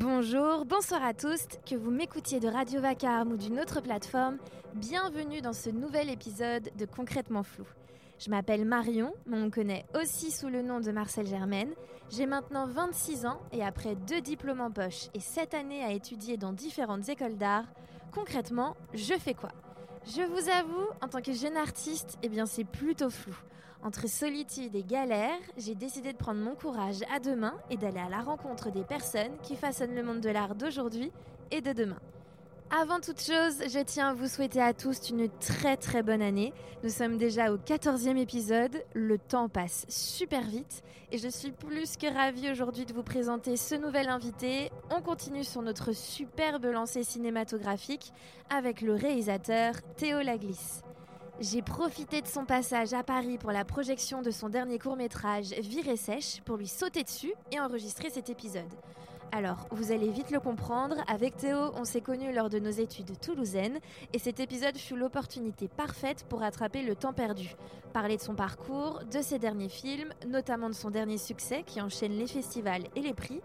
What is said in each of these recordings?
Bonjour, bonsoir à tous, que vous m'écoutiez de Radio Vacarme ou d'une autre plateforme, bienvenue dans ce nouvel épisode de Concrètement Flou. Je m'appelle Marion, mais on me connaît aussi sous le nom de Marcel Germaine. J'ai maintenant 26 ans et après deux diplômes en poche et 7 années à étudier dans différentes écoles d'art, concrètement, je fais quoi? Je vous avoue, en tant que jeune artiste, eh bien c'est plutôt flou. Entre solitude et galère, j'ai décidé de prendre mon courage à deux mains et d'aller à la rencontre des personnes qui façonnent le monde de l'art d'aujourd'hui et de demain. Avant toute chose, je tiens à vous souhaiter à tous une très très bonne année. Nous sommes déjà au 14e épisode, le temps passe super vite et je suis plus que ravie aujourd'hui de vous présenter ce nouvel invité. On continue sur notre superbe lancée cinématographique avec le réalisateur Théo Laglis. J'ai profité de son passage à Paris pour la projection de son dernier court-métrage Viré sèche pour lui sauter dessus et enregistrer cet épisode. Alors, vous allez vite le comprendre, avec Théo, on s'est connus lors de nos études toulousaines et cet épisode fut l'opportunité parfaite pour rattraper le temps perdu. Parler de son parcours, de ses derniers films, notamment de son dernier succès qui enchaîne les festivals et les prix.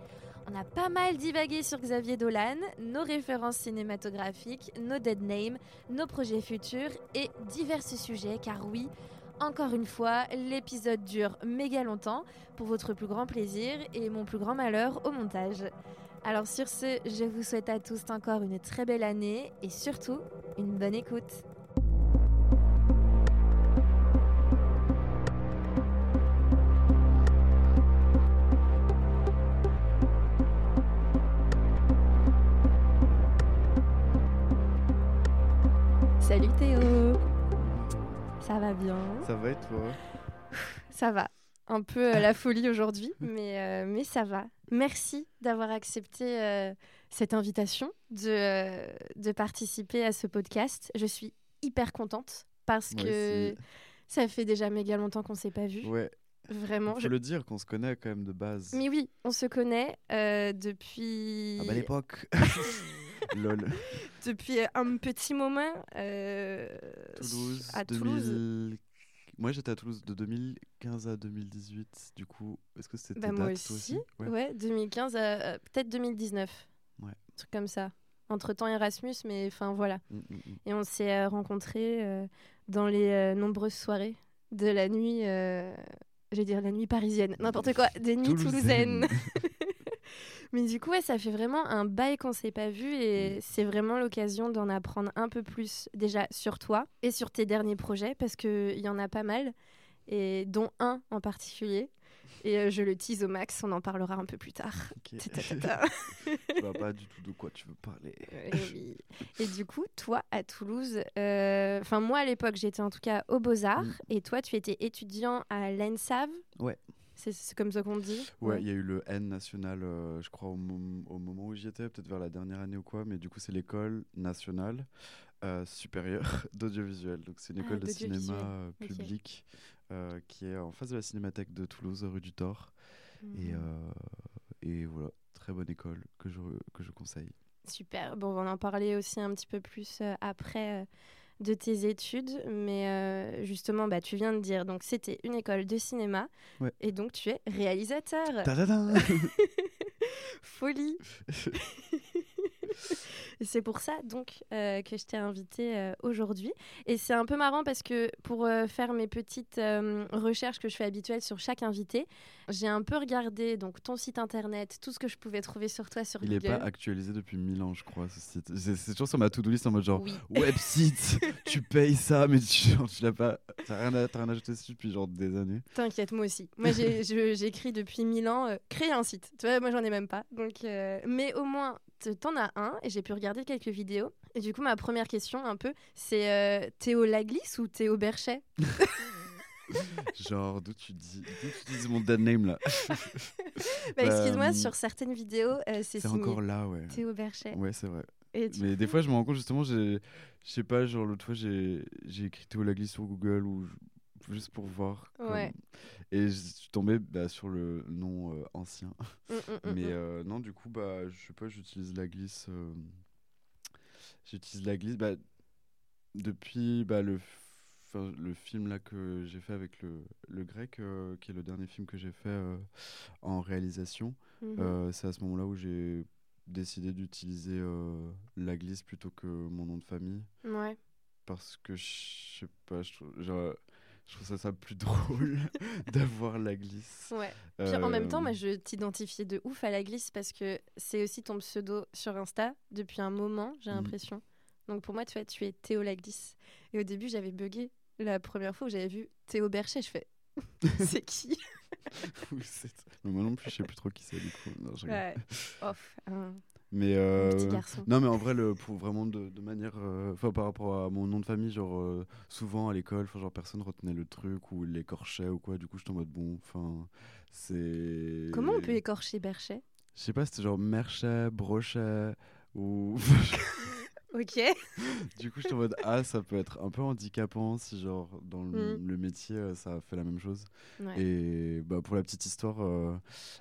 On a pas mal divagué sur Xavier Dolan, nos références cinématographiques, nos dead names, nos projets futurs et divers sujets car oui, encore une fois, l'épisode dure méga longtemps pour votre plus grand plaisir et mon plus grand malheur au montage. Alors sur ce, je vous souhaite à tous encore une très belle année et surtout une bonne écoute. Salut Théo Ça va bien? Ça va et toi? Ça va. Un peu euh, la folie aujourd'hui, mais, euh, mais ça va. Merci d'avoir accepté euh, cette invitation de, de participer à ce podcast. Je suis hyper contente parce Moi que aussi. ça fait déjà méga longtemps qu'on ne s'est pas vu. Ouais, Vraiment. faut je- le dire qu'on se connaît quand même de base. Mais oui, on se connaît depuis... Ah bah l'époque Lol. depuis un petit moment euh, Toulouse, à 2000... Toulouse. Moi j'étais à Toulouse de 2015 à 2018. Du coup, est-ce que c'était Bah, moi dates, toi aussi. Ouais. Ouais, 2015, euh, peut-être 2019. Ouais. Un truc comme ça. Entre-temps Erasmus, mais enfin voilà. Mm, mm, mm. Et on s'est euh, rencontrés euh, dans les euh, nombreuses soirées de la nuit, euh, je vais dire la nuit parisienne, n'importe quoi, des nuits toulousaines. Mais du coup, ouais, ça fait vraiment un bail qu'on s'est pas vu et c'est vraiment l'occasion d'en apprendre un peu plus déjà sur toi et sur tes derniers projets parce qu'il y en a pas mal et dont un en particulier. Et euh, je le tease au max, on en parlera un peu plus tard. Ok. Ta-ta-ta-ta. Je vois pas du tout de quoi tu veux parler. Et, oui. Et du coup, toi à Toulouse, euh, enfin moi à l'époque j'étais en tout cas au Beaux-Arts Mm. et toi tu étais étudiant à l'ENSAV. Ouais. C'est- comme ça qu'on dit Ouais, il y a eu le N national, euh, je crois, au, mom- au moment où j'y étais, peut-être vers la dernière année ou quoi, mais du coup, c'est l'école nationale euh, supérieure d'audiovisuel. Donc, c'est une Ah, école de cinéma euh, public euh, qui est en face de la cinémathèque de Toulouse, rue du Thor. Et, euh, et voilà, très bonne école que je, que je conseille. Super. Bon, on va en parler aussi un petit peu plus après de tes études, mais euh, justement, bah, tu viens de dire, donc c'était une école de cinéma, Ouais. et donc tu es réalisateur. Folie. C'est pour ça donc euh, que je t'ai invité euh, aujourd'hui. Et c'est un peu marrant parce que pour euh, faire mes petites recherches que je fais habituelles sur chaque invité, j'ai un peu regardé donc ton site internet, tout ce que je pouvais trouver sur toi sur Il Google. pas actualisé depuis 1000 ans, je crois, ce site. C'est toujours sur ma to-do list en mode genre, Oui. website, tu payes ça, mais tu, tu l'as pas. T'as rien, rien ajouté dessus depuis genre des années. T'inquiète, moi aussi. Moi, j'écris depuis mille ans, créer un site. Tu vois, moi, j'en ai même pas. Donc, mais au moins, t'en as un et j'ai pu regarder quelques vidéos. Et du coup, ma première question, un peu, c'est euh, Théo Laglis ou Théo Berchet? Genre, d'où tu dis, d'où tu dis mon dead name là? Bah, Excuse-moi, Euh, sur certaines vidéos, euh, c'est C'est encore là, ouais. Théo Berchet. Ouais, c'est vrai. Et Mais des fois, je me rends compte justement, j'ai- je sais pas, genre l'autre fois, j'ai écrit Théo Laglis sur Google ou juste pour voir. comme-. Et je suis tombé bah, sur le nom euh, ancien. Mm, mm, mm, Mais euh, non, du coup, bah, je sais pas, j'utilise la glisse. euh, J'utilise la glisse bah, depuis bah, le, le film là que j'ai fait avec le, le grec, qui est le dernier film que j'ai fait en réalisation. Mhm. C'est à ce moment-là où j'ai décidé d'utiliser la glisse plutôt que mon nom de famille. Ouais. Parce que je sais pas, je trouve, genre, je trouve ça, ça plus drôle d'avoir la glisse. Ouais. Puis en même temps, Euh, moi, je t'identifiais de ouf à la glisse parce que c'est aussi ton pseudo sur Insta depuis un moment, j'ai Mhm. l'impression. Donc pour moi, tu vois, tu es Théo la glisse. Et au début, j'avais bugué. La première fois où j'avais vu Théo Berchet, je fais c'est qui? Moi non plus, je sais plus trop qui c'est du coup. Non. Ouais. Off, un Mais euh. Non, mais en vrai, le, pour vraiment de, de manière. euh, Enfin, par rapport à mon nom de famille, genre, euh, souvent à l'école, genre, personne retenait le truc ou l'écorchait ou quoi. Du coup, j'étais en mode bon, enfin, c'est. Comment on peut écorcher Berchet? Je sais pas, c'était genre Merchet, Brochet ou. Ok. du coup, j'étais en mode ah, ça peut être un peu handicapant si, genre, dans le, Mm. le métier, euh, ça fait la même chose. Ouais. Et bah, pour la petite histoire, euh,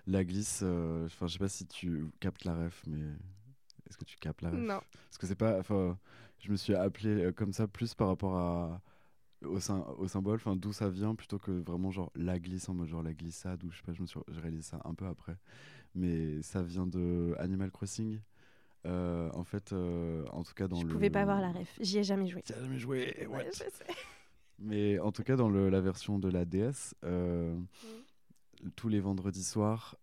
la glisse, euh, enfin, je sais pas si tu captes la ref, mais est-ce que tu captes la ref? Non. Parce que c'est pas. Enfin, je me suis appelé comme ça plus par rapport à. Au, sym- au symbole, enfin d'où ça vient plutôt que vraiment genre la glisse en mode genre la glissade ou je sais pas, je me suis réalisé ça un peu après, mais ça vient de Animal Crossing. Euh, en fait, euh, en tout cas dans je le. pouvais pas voir la ref. J'y ai jamais joué. T'as jamais joué what? Ouais, je sais. mais en tout cas, dans le- la version de la DS, euh, tous les vendredis soirs,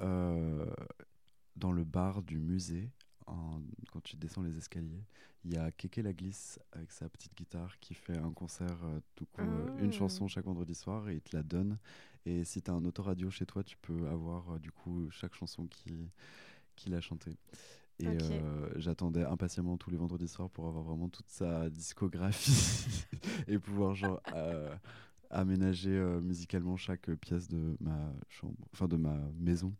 dans le bar du musée, en- quand tu descends les escaliers, il y a Keke la glisse avec sa petite guitare qui fait un concert, tout coup, euh, une Ah. chanson chaque vendredi soir et il te la donne. Et si tu as un autoradio chez toi, tu peux avoir du coup chaque chanson qui qu'il a chanté. Et euh, j'attendais impatiemment tous les vendredis soirs pour avoir vraiment toute sa discographie et pouvoir genre euh, aménager euh, musicalement chaque pièce de ma chambre, enfin de ma maison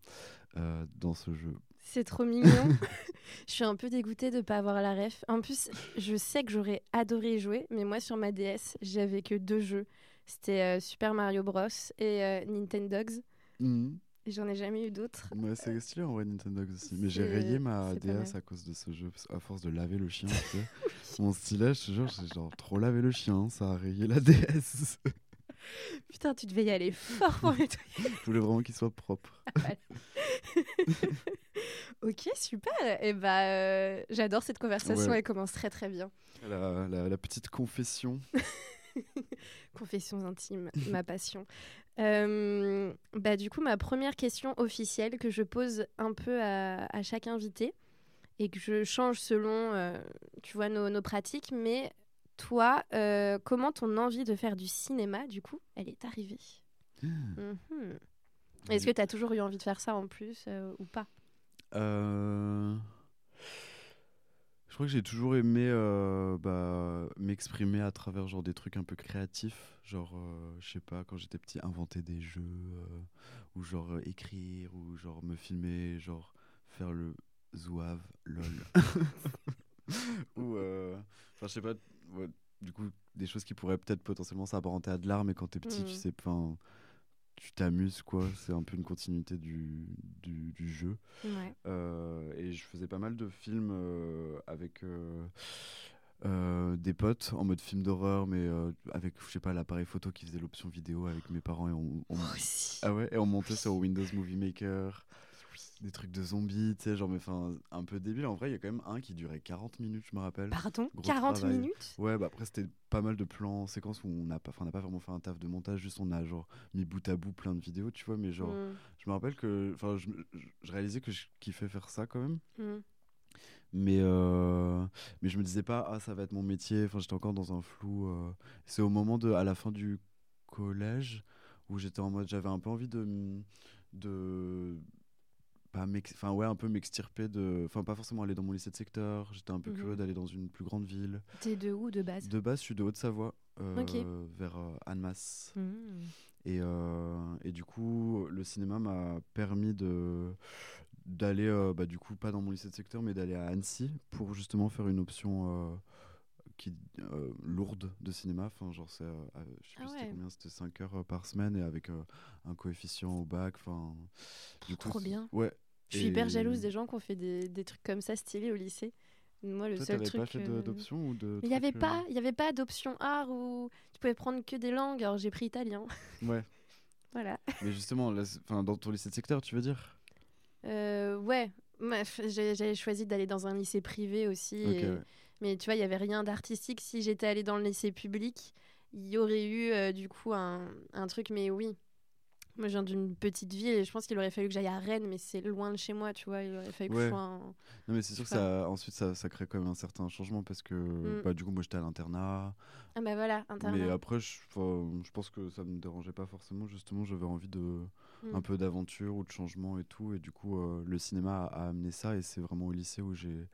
dans ce jeu. C'est trop mignon. je suis un peu dégoûtée de pas avoir la ref. En plus, je sais que j'aurais adoré jouer, mais moi sur ma DS, j'avais que deux jeux. C'était Super Mario Bros et Nintendogs. Et j'en ai jamais eu d'autres. Ouais, c'est stylé en vrai Nintendo aussi. Mais j'ai rayé ma DS à cause de ce jeu, à force de laver le chien. tu sais. Mon stylet, je te jure, j'ai genre trop lavé le chien, ça a rayé la DS. Putain, tu devais y aller fort pour nettoyer. je voulais vraiment qu'il soit propre. ok, super. Et bah, euh, j'adore cette conversation. Ouais. Elle commence très très bien. La, la- la petite confession. Confessions intimes, ma passion. Euh, bah, du coup, ma première question officielle que je pose un peu à, à chaque invité et que je change selon, euh, tu vois, nos, nos pratiques. Mais toi, euh, comment ton envie de faire du cinéma, du coup, elle est arrivée? Mhm. Est-ce que tu as toujours eu envie de faire ça en plus ou pas? Euh, Je crois que j'ai toujours aimé euh, bah, m'exprimer à travers genre des trucs un peu créatifs, genre euh, je sais pas quand j'étais petit inventer des jeux euh, ou genre écrire ou genre me filmer, genre faire le zouave lol. Ou enfin je sais pas ouais, du coup des choses qui pourraient peut-être potentiellement s'apparenter à de l'art mais quand t'es petit tu sais enfin tu t'amuses quoi c'est un peu une continuité du, du, du jeu Ouais. euh, et je faisais pas mal de films euh, avec euh, des potes en mode film d'horreur, mais avec, je sais pas, l'appareil photo qui faisait l'option vidéo avec mes parents et on, on- aussi. ah ouais, et on montait sur Windows Movie Maker. Des trucs de zombies, tu sais, genre, mais enfin, un peu débile. En vrai, il y a quand même un qui durait 40 minutes, je me rappelle. Pardon Gros 40 travail. minutes Ouais, bah après, c'était pas mal de plans, séquences où on n'a pas, on pas vraiment fait un taf de montage, juste on a genre mis bout à bout plein de vidéos, tu vois, mais genre, Mm, je me rappelle que, enfin, je, réalisais que je kiffais faire ça quand même. mm. Mais, euh, mais je me disais pas, ah, ça va être mon métier. Enfin, j'étais encore dans un flou. euh. C'est au moment de, à la fin du collège, où j'étais en mode, j'avais un peu envie de, de, pas enfin ouais, un peu m'extirper de, enfin pas forcément aller dans mon lycée de secteur. J'étais un peu Mhm. curieux d'aller dans une plus grande ville. T'es de où de base? De base, je suis de Haute-Savoie, euh, vers euh, Annemasse. Mm. Et, euh, et du coup, le cinéma m'a permis de d'aller, euh, bah, du coup, pas dans mon lycée de secteur, mais d'aller à Annecy pour justement faire une option qui, euh, lourde de cinéma. Enfin, genre, c'est, euh, je sais Ah plus c'était combien, c'était 5 heures euh, par semaine et avec euh, un coefficient au bac. Enfin, du coup, Trop bien. Ouais. Je suis hyper jalouse des gens qui ont fait des, des trucs comme ça stylés au lycée. Moi, le Toi, seul truc. pas fait de- d'option ou de. Il n'y avait pas, il y avait pas d'option art où tu pouvais prendre que des langues. Alors j'ai pris italien. Ouais. voilà. Mais justement, là, dans ton lycée de secteur, tu veux dire? Ouais. J'avais choisi d'aller dans un lycée privé aussi. Ok, et- ouais. Mais tu vois, il y avait rien d'artistique. Si j'étais allée dans le lycée public, il y aurait eu euh, du coup un, un truc. Mais oui, moi je viens d'une petite ville et je pense qu'il aurait fallu que j'aille à Rennes, mais c'est loin de chez moi, tu vois. Il aurait fallu que je sois un- Non, mais c'est sûr que ça, ensuite, ça, ça crée quand même un certain changement parce que Mm. bah, du coup, moi, j'étais à l'internat. Ah bah voilà, internat. Mais après, je, je pense que ça me dérangeait pas forcément. Justement, j'avais envie de Mm. un peu d'aventure ou de changement et tout. Et du coup, euh, le cinéma a, a amené ça. Et c'est vraiment au lycée où j'ai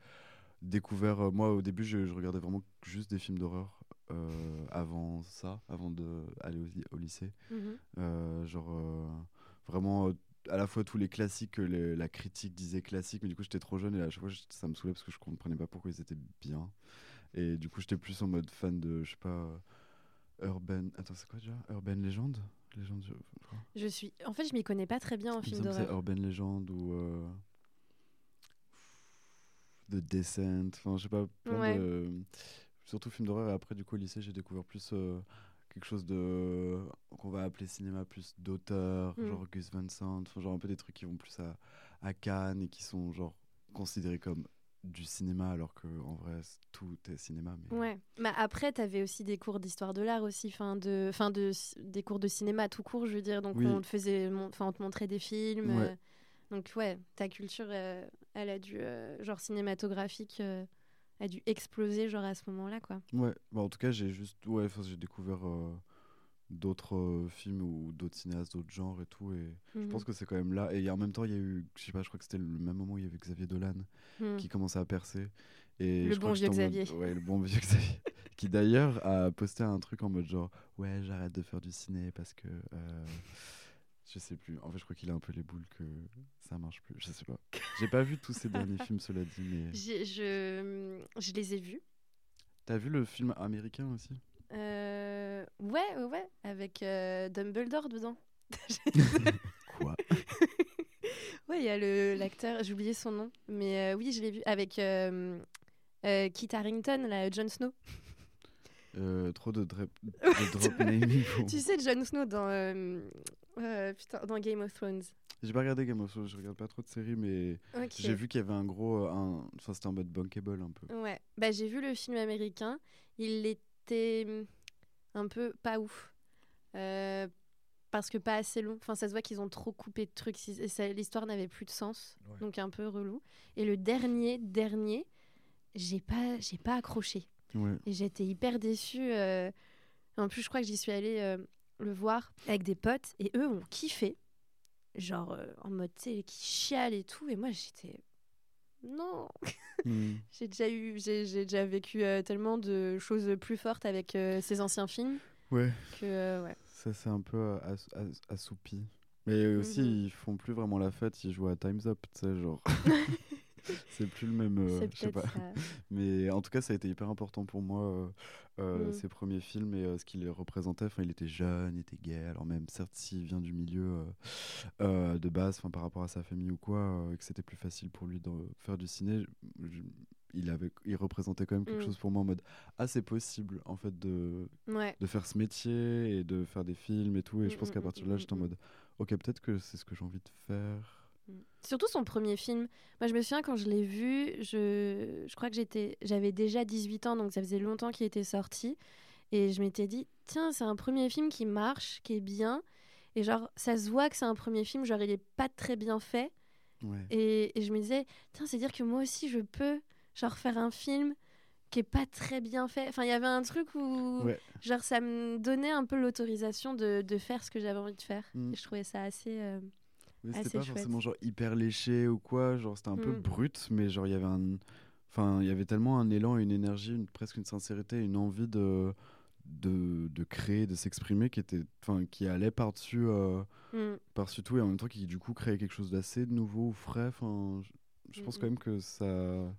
découvert. euh, moi, au début, je, je regardais vraiment juste des films d'horreur euh, avant ça, avant d'aller au, au lycée. Mhm. Euh, genre, vraiment. à la fois tous les classiques que les- la critique disait classiques, mais du coup j'étais trop jeune et à chaque fois ça me saoulait parce que je comprenais pas pourquoi ils étaient bien. Et du coup j'étais plus en mode fan de, je sais pas, Urban. Attends, c'est quoi déjà? Urban Legend? Légende, je suis. En fait, je m'y connais pas très bien en film que c'est d'horreur. Urban Legend ou euh, The Descent. Enfin, je sais pas, plein Ouais. de. Surtout film d'horreur. Et après, du coup, au lycée, j'ai découvert plus euh, quelque chose de. qu'on va appeler cinéma plus d'auteur, Mm. genre Gus Van Sant. Genre un peu des trucs qui vont plus à, à Cannes et qui sont genre considérés comme du cinéma alors que en vrai tout est cinéma mais Ouais. Mais après, tu avais aussi des cours d'histoire de l'art aussi, fin de, fin de, des cours de cinéma tout court, je veux dire. Donc Oui. on te faisait, enfin on te montrait des films. Ouais. euh, donc ouais, ta culture, euh, elle a dû, euh, genre cinématographique, euh, a dû exploser genre à ce moment-là, quoi. ouais bah, en tout cas j'ai juste ouais enfin, j'ai découvert euh, d'autres films ou d'autres cinéastes d'autres genres et tout et je Mhm. pense que c'est quand même là et en même temps il y a eu je sais pas je crois que c'était le même moment où il y avait Xavier Dolan Mhm. qui commençait à percer et Le je bon vieux en mode- Xavier. ouais le bon vieux Xavier qui d'ailleurs a posté un truc en mode genre ouais j'arrête de faire du ciné parce que je sais plus en fait je crois qu'il a un peu les boules que ça marche plus je sais pas j'ai pas vu tous ces derniers films cela dit mais Je, je les ai vus. t'as vu le film américain aussi? Euh, ouais, ouais, ouais, avec euh, Dumbledore dedans. quoi? Ouais, il y a le- l'acteur, j'ai oublié son nom, mais euh, oui, je l'ai vu avec euh, euh, Kit Harington, là, Jon Snow. Euh, trop de, drop, de drop naming pour- Tu sais, Jon Snow dans, euh, euh, putain, dans Game of Thrones. j'ai pas regardé Game of Thrones je regarde pas trop de séries mais j'ai vu qu'il y avait un gros euh, un... enfin c'était en mode bankable un peu Ouais, bah, j'ai vu le film américain. Il était hum, un peu pas ouf. Euh, parce que pas assez long. Enfin, ça se voit qu'ils ont trop coupé de trucs. Si- et ça- L'histoire n'avait plus de sens. Ouais. Donc un peu relou. Et le dernier, dernier, j'ai pas, j'ai pas accroché. ouais Et j'étais hyper déçue. euh. En plus, je crois que j'y suis allée euh, le voir avec des potes. Et eux ont kiffé. Genre euh, en mode, tu sais, qui chialent et tout. Et moi, j'étais... Non Hmm. j'ai déjà eu, j'ai déjà vécu euh, tellement de choses plus fortes avec euh, ces anciens films ouais que ouais. Ça, c'est un peu ass- ass- assoupi. Mais aussi, Mhm. ils font plus vraiment la fête, ils jouent à Time's Up, tu sais, genre. c'est plus le même. euh, je sais pas. ça. Mais en tout cas, ça a été hyper important pour moi, euh, euh, Mhm. ces premiers films et euh, ce qu'il représentait. Enfin, il était jeune, il était gay. Alors, même, certes, s'il vient du milieu euh, de base, enfin, par rapport à sa famille ou quoi, et que c'était plus facile pour lui de faire du ciné, je- je- il, avait, il représentait quand même quelque Mhm. chose pour moi en mode Ah, c'est possible, en fait, de, Ouais. de faire ce métier et de faire des films et tout. Et je Mm, pense mm, qu'à mm, partir de mm, là, j'étais en mm. mode, ok, peut-être que c'est ce que j'ai envie de faire. Surtout son premier film. Moi, je me souviens quand je l'ai vu, je, je crois que j'étais, j'avais déjà 18 ans, donc ça faisait longtemps qu'il était sorti. Et je m'étais dit, tiens, c'est un premier film qui marche, qui est bien. Et genre, ça se voit que c'est un premier film, genre, il est pas très bien fait. Ouais. Et, et je me disais, tiens, c'est dire que moi aussi, je peux, genre, faire un film qui est pas très bien fait. Enfin, il y avait un truc où, Ouais. genre, ça me donnait un peu l'autorisation de, de faire ce que j'avais envie de faire. Mm. Et je trouvais ça assez. euh, Oui, assez c'était pas chouette. forcément genre hyper léché ou quoi, genre c'était un peu Mm. brut, mais genre il y avait un. Enfin, il y avait tellement un élan, une énergie, une, presque une sincérité, une envie de, de, de créer, de s'exprimer qui, était, enfin, qui allait par-dessus euh, mm. par tout et en même temps qui du coup créait quelque chose d'assez nouveau ou frais. Enfin, je, pense Mm, quand mm. même que ça.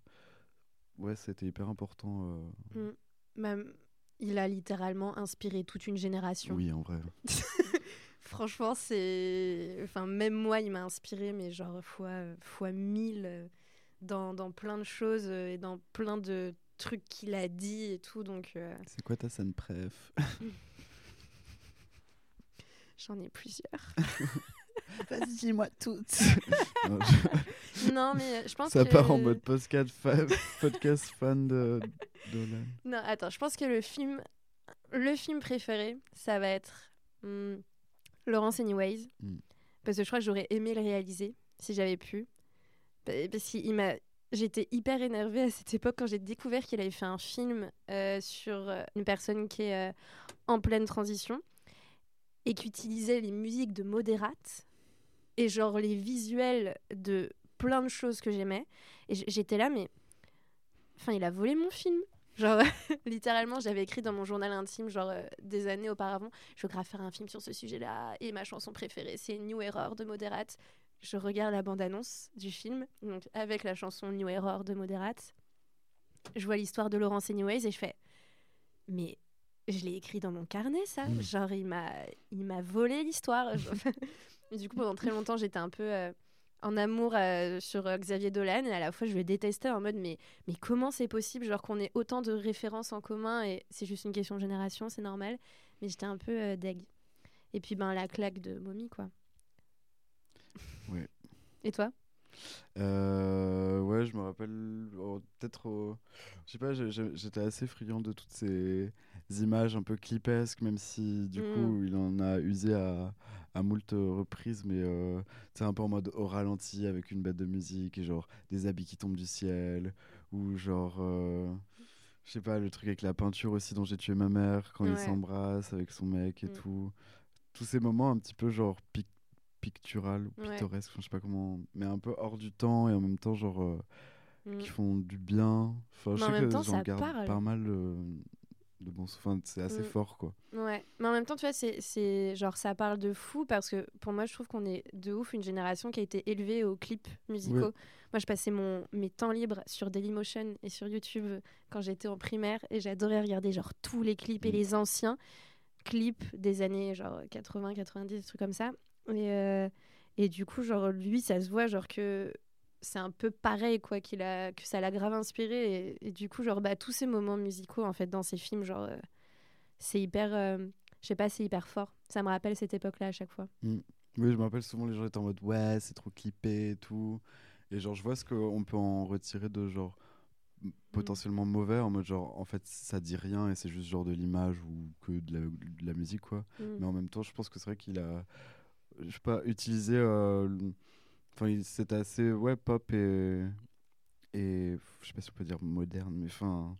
Ouais, c'était hyper important. euh, Bah, il a littéralement inspiré toute une génération. Oui, en vrai. Franchement, c'est. Enfin, même moi, il m'a inspiré, mais genre fois, fois mille euh, dans, dans plein de choses euh, et dans plein de trucs qu'il a dit et tout. Donc, euh, C'est quoi ta scène préf? J'en ai plusieurs. Vas-y, dis-moi toutes. Non, Non, mais je pense Ça que... part en mode podcast, fa- podcast fan de Dolan. Non, attends, je pense que le film, le film préféré, ça va être hmm, Laurence Anyways. Mm. Parce que je crois que j'aurais aimé le réaliser si j'avais pu. Pa- Parce qu'il m'a. J'étais hyper énervée à cette époque quand j'ai découvert qu'il avait fait un film euh, sur euh, une personne qui est euh, en pleine transition et qui utilisait les musiques de Modérate et genre les visuels de plein de choses que j'aimais. Et j'étais là, mais. Enfin, il a volé mon film. Genre, littéralement, j'avais écrit dans mon journal intime, genre euh, des années auparavant, je voudrais faire un film sur ce sujet-là. Et ma chanson préférée, c'est New Error de Moderate. Je regarde la bande-annonce du film, donc avec la chanson New Error de Moderate. Je vois l'histoire de Laurence Anyways et je fais, mais je l'ai écrit dans mon carnet, ça. Mm. Genre, il m'a, il m'a volé l'histoire. Du coup, pendant très longtemps, j'étais un peu euh, en amour euh, sur euh, Xavier Dolan et à la fois, je le détestais en mode, mais mais comment c'est possible genre qu'on ait autant de références en commun et c'est juste une question de génération c'est normal. Mais j'étais un peu euh, deg. Et puis ben la claque de Mommy quoi. Ouais. et toi? Euh, ouais, je me rappelle oh, peut-être, au- je sais pas, j'étais assez friand de toutes ces images un peu clipesques, même si du Mm. coup il en a usé à, à moult reprises, mais euh, c'est un peu en mode au ralenti avec une bête de musique et genre des habits qui tombent du ciel, ou genre, euh, je sais pas, le truc avec la peinture aussi dont j'ai tué ma mère quand il Ouais. s'embrasse avec son mec et Mm. tout. Tous ces moments un petit peu genre pic- pictural ou Ouais. pittoresque, enfin, je sais pas comment, mais un peu hors du temps et en même temps genre euh, Mm. qui font du bien. Enfin, je Mais en sais même que temps, j'en ça garde parle. pas mal euh, de bons sou- enfin, c'est assez Mm. fort quoi. ouais mais en même temps tu vois c'est genre ça parle de fou parce que pour moi je trouve qu'on est de ouf une génération qui a été élevée aux clips musicaux Ouais. moi je passais mon mes temps libres sur Dailymotion et sur YouTube quand j'étais en primaire et j'adorais regarder genre tous les clips et Mm. les anciens clips des années genre 80 90 des trucs comme ça et euh, et du coup genre lui ça se voit genre que c'est un peu pareil quoi qu'il a que ça l'a grave inspiré et, et du coup genre bah tous ces moments musicaux en fait dans ces films genre euh, c'est hyper euh, je sais pas c'est hyper fort ça me rappelle cette époque là à chaque fois Oui, je me rappelle souvent les gens étaient en mode ouais, c'est trop clippé et tout. Et genre, je vois ce qu'on peut en retirer de genre m- potentiellement mauvais, en mode genre, en fait, ça dit rien et c'est juste genre de l'image ou que de la, de la musique, quoi. Mm. Mais en même temps, je pense que c'est vrai qu'il a, je sais pas, utilisé. euh, Enfin, c'était assez, ouais, pop et. Et je sais pas si on peut dire moderne, mais enfin.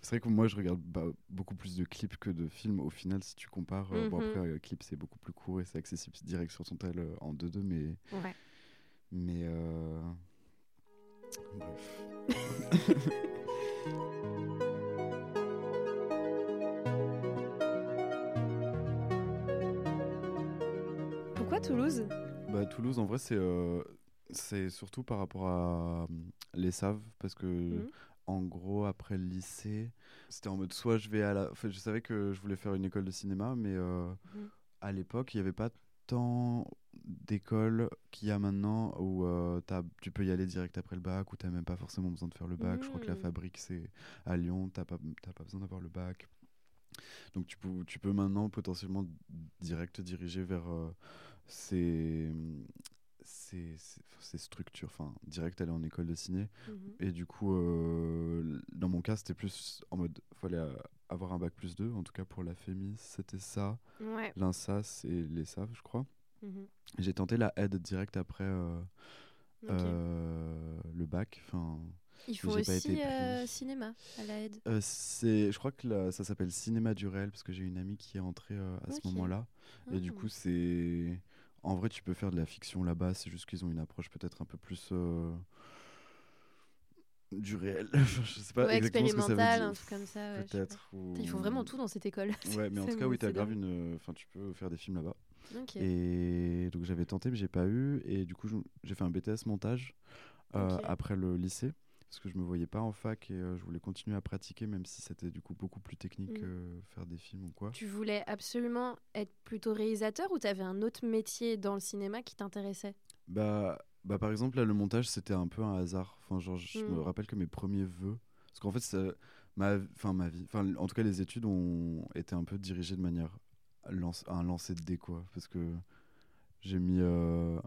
C'est vrai que moi, je regarde bah, beaucoup plus de clips que de films. Au final, si tu compares, euh, bon, Mhm. après, euh, clip, c'est beaucoup plus court et c'est accessible direct sur ton tel euh, en 2-2, mais. ouais Mais. euh, Bref. pourquoi Toulouse? Bah, Toulouse, en vrai, c'est euh, c'est surtout par rapport à euh, les Saves, parce que Mhm. en gros, après le lycée, c'était en mode soit je vais à la. Enfin, je savais que je voulais faire une école de cinéma, mais euh, Mhm. à l'époque, il n'y avait pas tant d'écoles qu'il y a maintenant où euh, t'as- tu peux y aller direct après le bac, où tu n'as même pas forcément besoin de faire le bac. Je crois que la Mhm. fabrique, c'est à Lyon, tu n'as pas, t'as pas besoin d'avoir le bac. Donc tu peux, tu peux maintenant potentiellement direct te diriger vers euh, ces, ces, ces- structures, enfin direct aller en école de ciné. Mhm. Et du coup, euh, dans mon cas, c'était plus en mode, fallait euh, avoir un bac plus 2, en tout cas pour la FEMIS, c'était ça, ouais l'INSAS et les SAV, je crois. Mhm. J'ai tenté la aide direct après euh, euh, le bac. Enfin, pas été aussi euh, cinéma à la aide. c'est, je crois que ça s'appelle Cinéma du réel parce que j'ai une amie qui est entrée à ce moment-là. Et du Ah. coup, c'est. En vrai, tu peux faire de la fiction là-bas, c'est juste qu'ils ont une approche peut-être un peu plus. euh, du réel. je sais pas Ouais, exactement ce que ça veut expérimental, dire. un truc comme ça. ouais. Peut-être. ou- Ils font vraiment tout dans cette école. Ouais, mais en tout cas, oui, t'as grave une. Enfin, tu peux faire des films là-bas. Ok. Et donc j'avais tenté, mais j'ai pas eu. Et du coup, j'ai fait un BTS montage euh, après le lycée. Parce que je me voyais pas en fac et euh, je voulais continuer à pratiquer, même si c'était du coup beaucoup plus technique Mm. que faire des films ou quoi. Tu voulais absolument être plutôt réalisateur ou t'avais un autre métier dans le cinéma qui t'intéressait? Bah, bah, par exemple, là, le montage, c'était un peu un hasard. Enfin, genre, je me Mm. rappelle que mes premiers vœux. Parce qu'en fait, ça- ma, enfin, ma vie. Enfin, en tout cas, les études ont été un peu dirigées de manière lance- à un lancer de dés, quoi. Parce que J'ai mis, euh,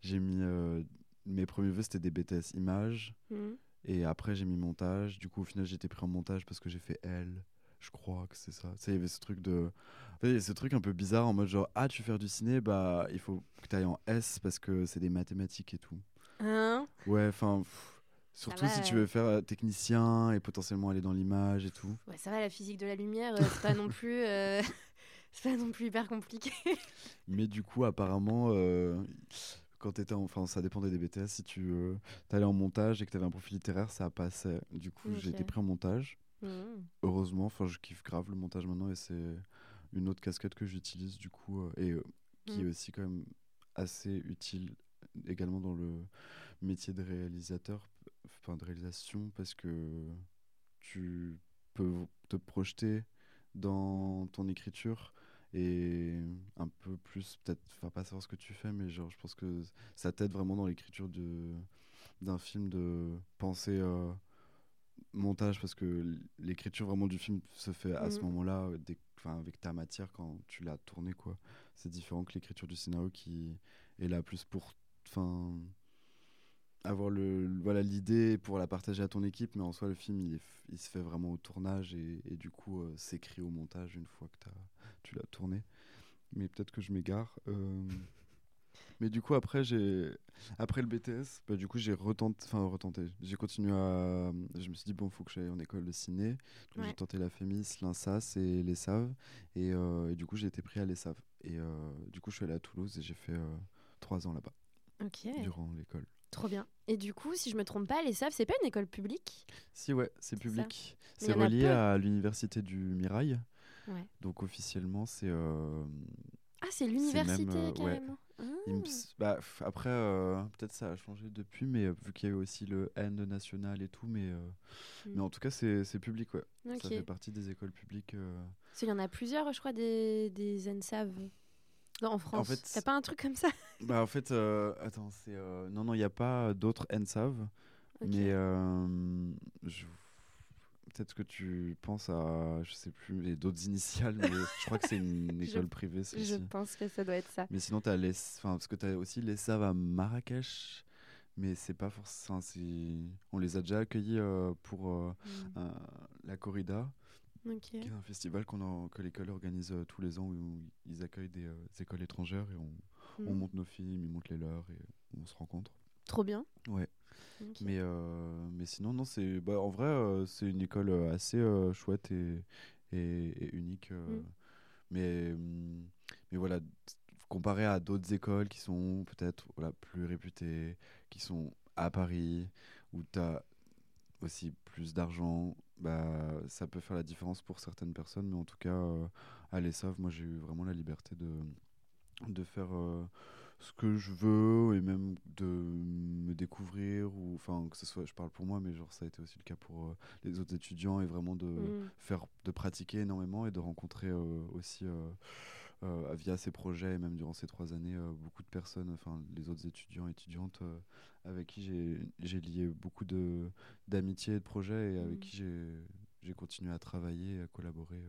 j'ai mis euh, mes premiers vœux, c'était des BTS images. Mhm. Et après, j'ai mis montage. Du coup, au final, j'ai été pris en montage parce que j'ai fait L. Je crois que c'est ça. Tu sais, il y avait ce truc de. En fait, il y a ce truc un peu bizarre en mode genre, ah, tu veux faire du ciné, bah, il faut que tu ailles en S parce que c'est des mathématiques et tout. Hein? Ouais, enfin. Surtout va, si tu euh. veux faire euh, technicien et potentiellement aller dans l'image et tout. Ouais, ça va, la physique de la lumière, euh, c'est pas non plus. euh, c'est pas non plus hyper compliqué. Mais du coup, apparemment, euh, quand en... Enfin, ça dépendait des BTS. Si tu euh, t'allais en montage et que t'avais un profil littéraire, ça passait. Du coup, j'ai été pris en montage. Mhm. Heureusement, enfin, je kiffe grave le montage maintenant et c'est une autre casquette que j'utilise du coup euh, et euh, qui est Mm. aussi quand même assez utile également dans le métier de réalisateur, enfin de réalisation, parce que tu peux te projeter dans ton écriture et un peu plus peut-être enfin pas savoir ce que tu fais mais genre je pense que ça t'aide vraiment dans l'écriture de d'un film de penser euh, montage parce que l'écriture vraiment du film se fait à ce Mhm. moment-là avec ta matière quand tu l'as tourné quoi c'est différent que l'écriture du scénario qui est là plus pour enfin avoir le voilà l'idée pour la partager à ton équipe mais en soi le film il, est f- il se fait vraiment au tournage et, et du coup euh, s'écrit au montage une fois que t'as- tu l'as tourné mais peut-être que je m'égare euh, mais du coup après j'ai après le BTS bah, du coup j'ai retenté enfin retenté. J'ai continué à je me suis dit bon faut que j'aille en école de ciné. Ouais. j'ai tenté la FEMIS l'INSAS et l'ESSAV et, euh, et du coup j'ai été pris à l'ESSAV et euh, du coup je suis allé à Toulouse et j'ai fait euh, trois ans là-bas. Ok, durant l'école. Trop bien. Et du coup, si je me trompe pas, les SAV, c'est pas une école publique? Si, ouais, c'est public. C'est relié à l'université du Mirail. Ouais. Donc officiellement, c'est. euh, Ah, c'est l'université euh, ouais. carrément. me Ah. bah, après, euh, peut-être ça a changé depuis, mais euh, vu qu'il y a eu aussi le N national et tout, mais, euh, Mm. mais en tout cas, c'est c'est public, ouais. Ok. Ça fait partie des écoles publiques. euh. Parce qu'il y en a plusieurs, je crois, des, des NSAV Non, en France. fait, T'as pas un truc comme ça? Bah, en fait, euh, attends, c'est. euh, Non, non, il n'y a pas d'autres NSAV, mais euh, je- peut-être que tu penses à, je sais plus, les d'autres initiales, mais je crois que c'est une Je- école privée, Je pense que ça doit être ça. Mais sinon, tu as les. Enfin, parce que tu as aussi les SAV à Marrakech, mais c'est pas forcément. On les a déjà accueillis euh, pour euh, Mm. un- la corrida, qui est un festival a- que l'école organise euh, tous les ans où ils accueillent des, euh, écoles étrangères et on, on Mm. monte nos films, ils montent les leurs et on se rencontre. Trop bien. Ouais. Mais, euh, mais sinon, non, c'est. Bah, en vrai, euh, c'est une école euh, assez euh, chouette et, et, et unique. Mm. mais, hum, mais voilà, comparé à d'autres écoles qui sont peut-être voilà, plus réputées, qui sont à Paris, où tu as aussi plus d'argent, bah, ça peut faire la différence pour certaines personnes. Mais en tout cas, à l'ESSAV, moi, j'ai eu vraiment la liberté de, de faire. Ce que je veux et même de me découvrir ou enfin que ce soit je parle pour moi mais genre ça a été aussi le cas pour euh, les autres étudiants et vraiment de Mm. faire de pratiquer énormément et de rencontrer euh, aussi euh, via ces projets et même durant ces trois années beaucoup de personnes enfin les autres étudiants et étudiantes avec qui j'ai j'ai lié beaucoup de d'amitié et de projets et avec Mm. qui j'ai j'ai continué à travailler et à collaborer.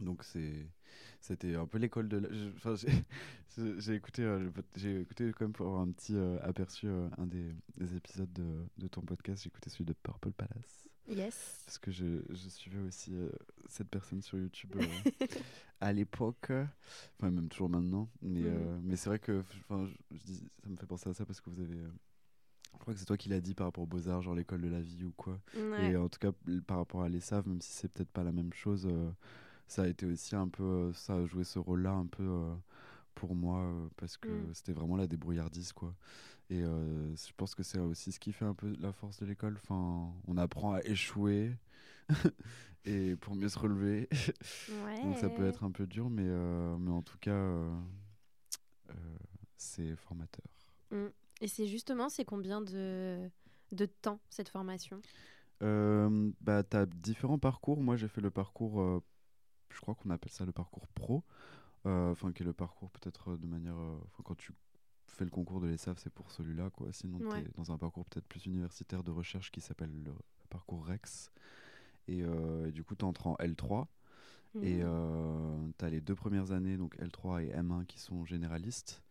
Donc c'est c'était un peu l'école de la- enfin, j'ai- écouté euh, j'ai écouté quand même pour avoir un petit euh, aperçu euh, un des, des épisodes de, de ton podcast j'ai écouté celui de Purple Palace Yes. parce que je, je suivais aussi cette personne sur YouTube à l'époque, enfin même toujours maintenant. Mais, Mhm. mais c'est vrai que enfin, je, je dis, ça me fait penser à ça parce que vous avez. je crois que c'est toi qui l'as dit par rapport aux beaux-arts, genre l'école de la vie ou quoi. Ouais. Et en tout cas, par rapport à l'ESSAV, même si c'est peut-être pas la même chose, ça a été aussi un peu. euh, ça a joué ce rôle-là un peu euh, pour moi euh, parce que Mm. c'était vraiment la débrouillardise, quoi. Et euh, je pense que c'est aussi ce qui fait un peu la force de l'école. Enfin, on apprend à échouer et pour mieux se relever. Donc ça peut être un peu dur, mais, euh, mais en tout cas, euh, c'est formateur. Et c'est justement, c'est combien de, de temps cette formation? Bah, tu as différents parcours. Moi, j'ai fait le parcours, je crois qu'on appelle ça le parcours pro, euh, enfin, qui est le parcours peut-être de manière. euh, quand tu fais le concours de l'ESSAF, c'est pour celui-là, quoi. Sinon, Ouais. tu es dans un parcours peut-être plus universitaire de recherche qui s'appelle le parcours REX. Et, euh, et du coup, tu entres en L3. Et euh, tu as les deux premières années, donc L3 et M1, qui sont généralistes.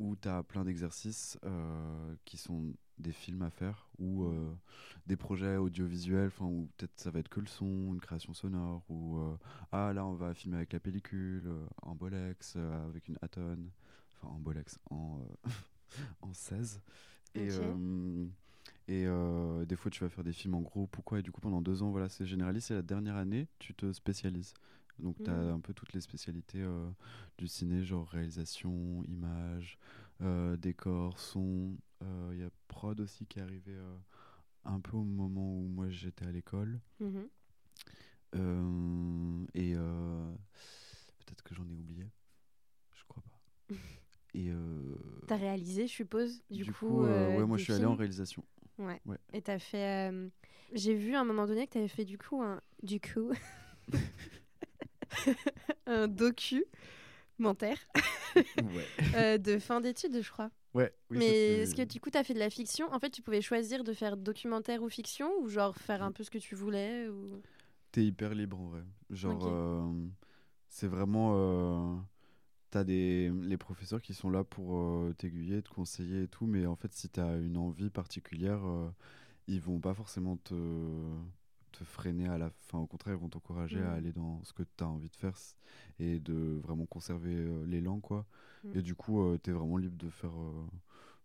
où tu as plein d'exercices euh, qui sont des films à faire ou euh, des projets audiovisuels, enfin où peut-être ça va être que le son, une création sonore, ou euh, ah là on va filmer avec la pellicule, euh, en Bolex, euh, avec une Aton, enfin en Bolex, en, en 16. Et, et euh, des fois tu vas faire des films en groupe ou quoi, et du coup pendant deux ans, voilà, c'est généraliste, et la dernière année, tu te spécialises. Donc tu as Mhm. un peu toutes les spécialités euh, du ciné, genre réalisation, image, euh, décor, son. Il y a prod aussi qui est arrivé euh, un peu au moment où moi j'étais à l'école. Mhm. Euh, et euh, peut-être que j'en ai oublié. Je crois pas. Et euh, T'as réalisé, je suppose, du, du coup. coup, euh, euh, ouais, moi je suis allé en réalisation. Ouais. Ouais. Et t'as fait. euh, J'ai vu à un moment donné que t'avais fait du coup un. Du coup. un documentaire ouais. euh, de fin d'études, je crois. Ouais oui, Mais est-ce que du coup, t'as fait de la fiction? En fait, tu pouvais choisir de faire documentaire ou fiction ou genre faire un peu ce que tu voulais ou... T'es hyper libre en vrai. Genre, euh, c'est vraiment. euh, T'as des les professeurs qui sont là pour euh, t'aiguiller, te conseiller et tout, mais en fait, si t'as une envie particulière, euh, ils vont pas forcément te, te freiner à la fin. Au contraire, ils vont t'encourager à aller dans ce que t'as envie de faire et de vraiment conserver l'élan, quoi. Mhm. Et du coup, euh, t'es vraiment libre de faire euh,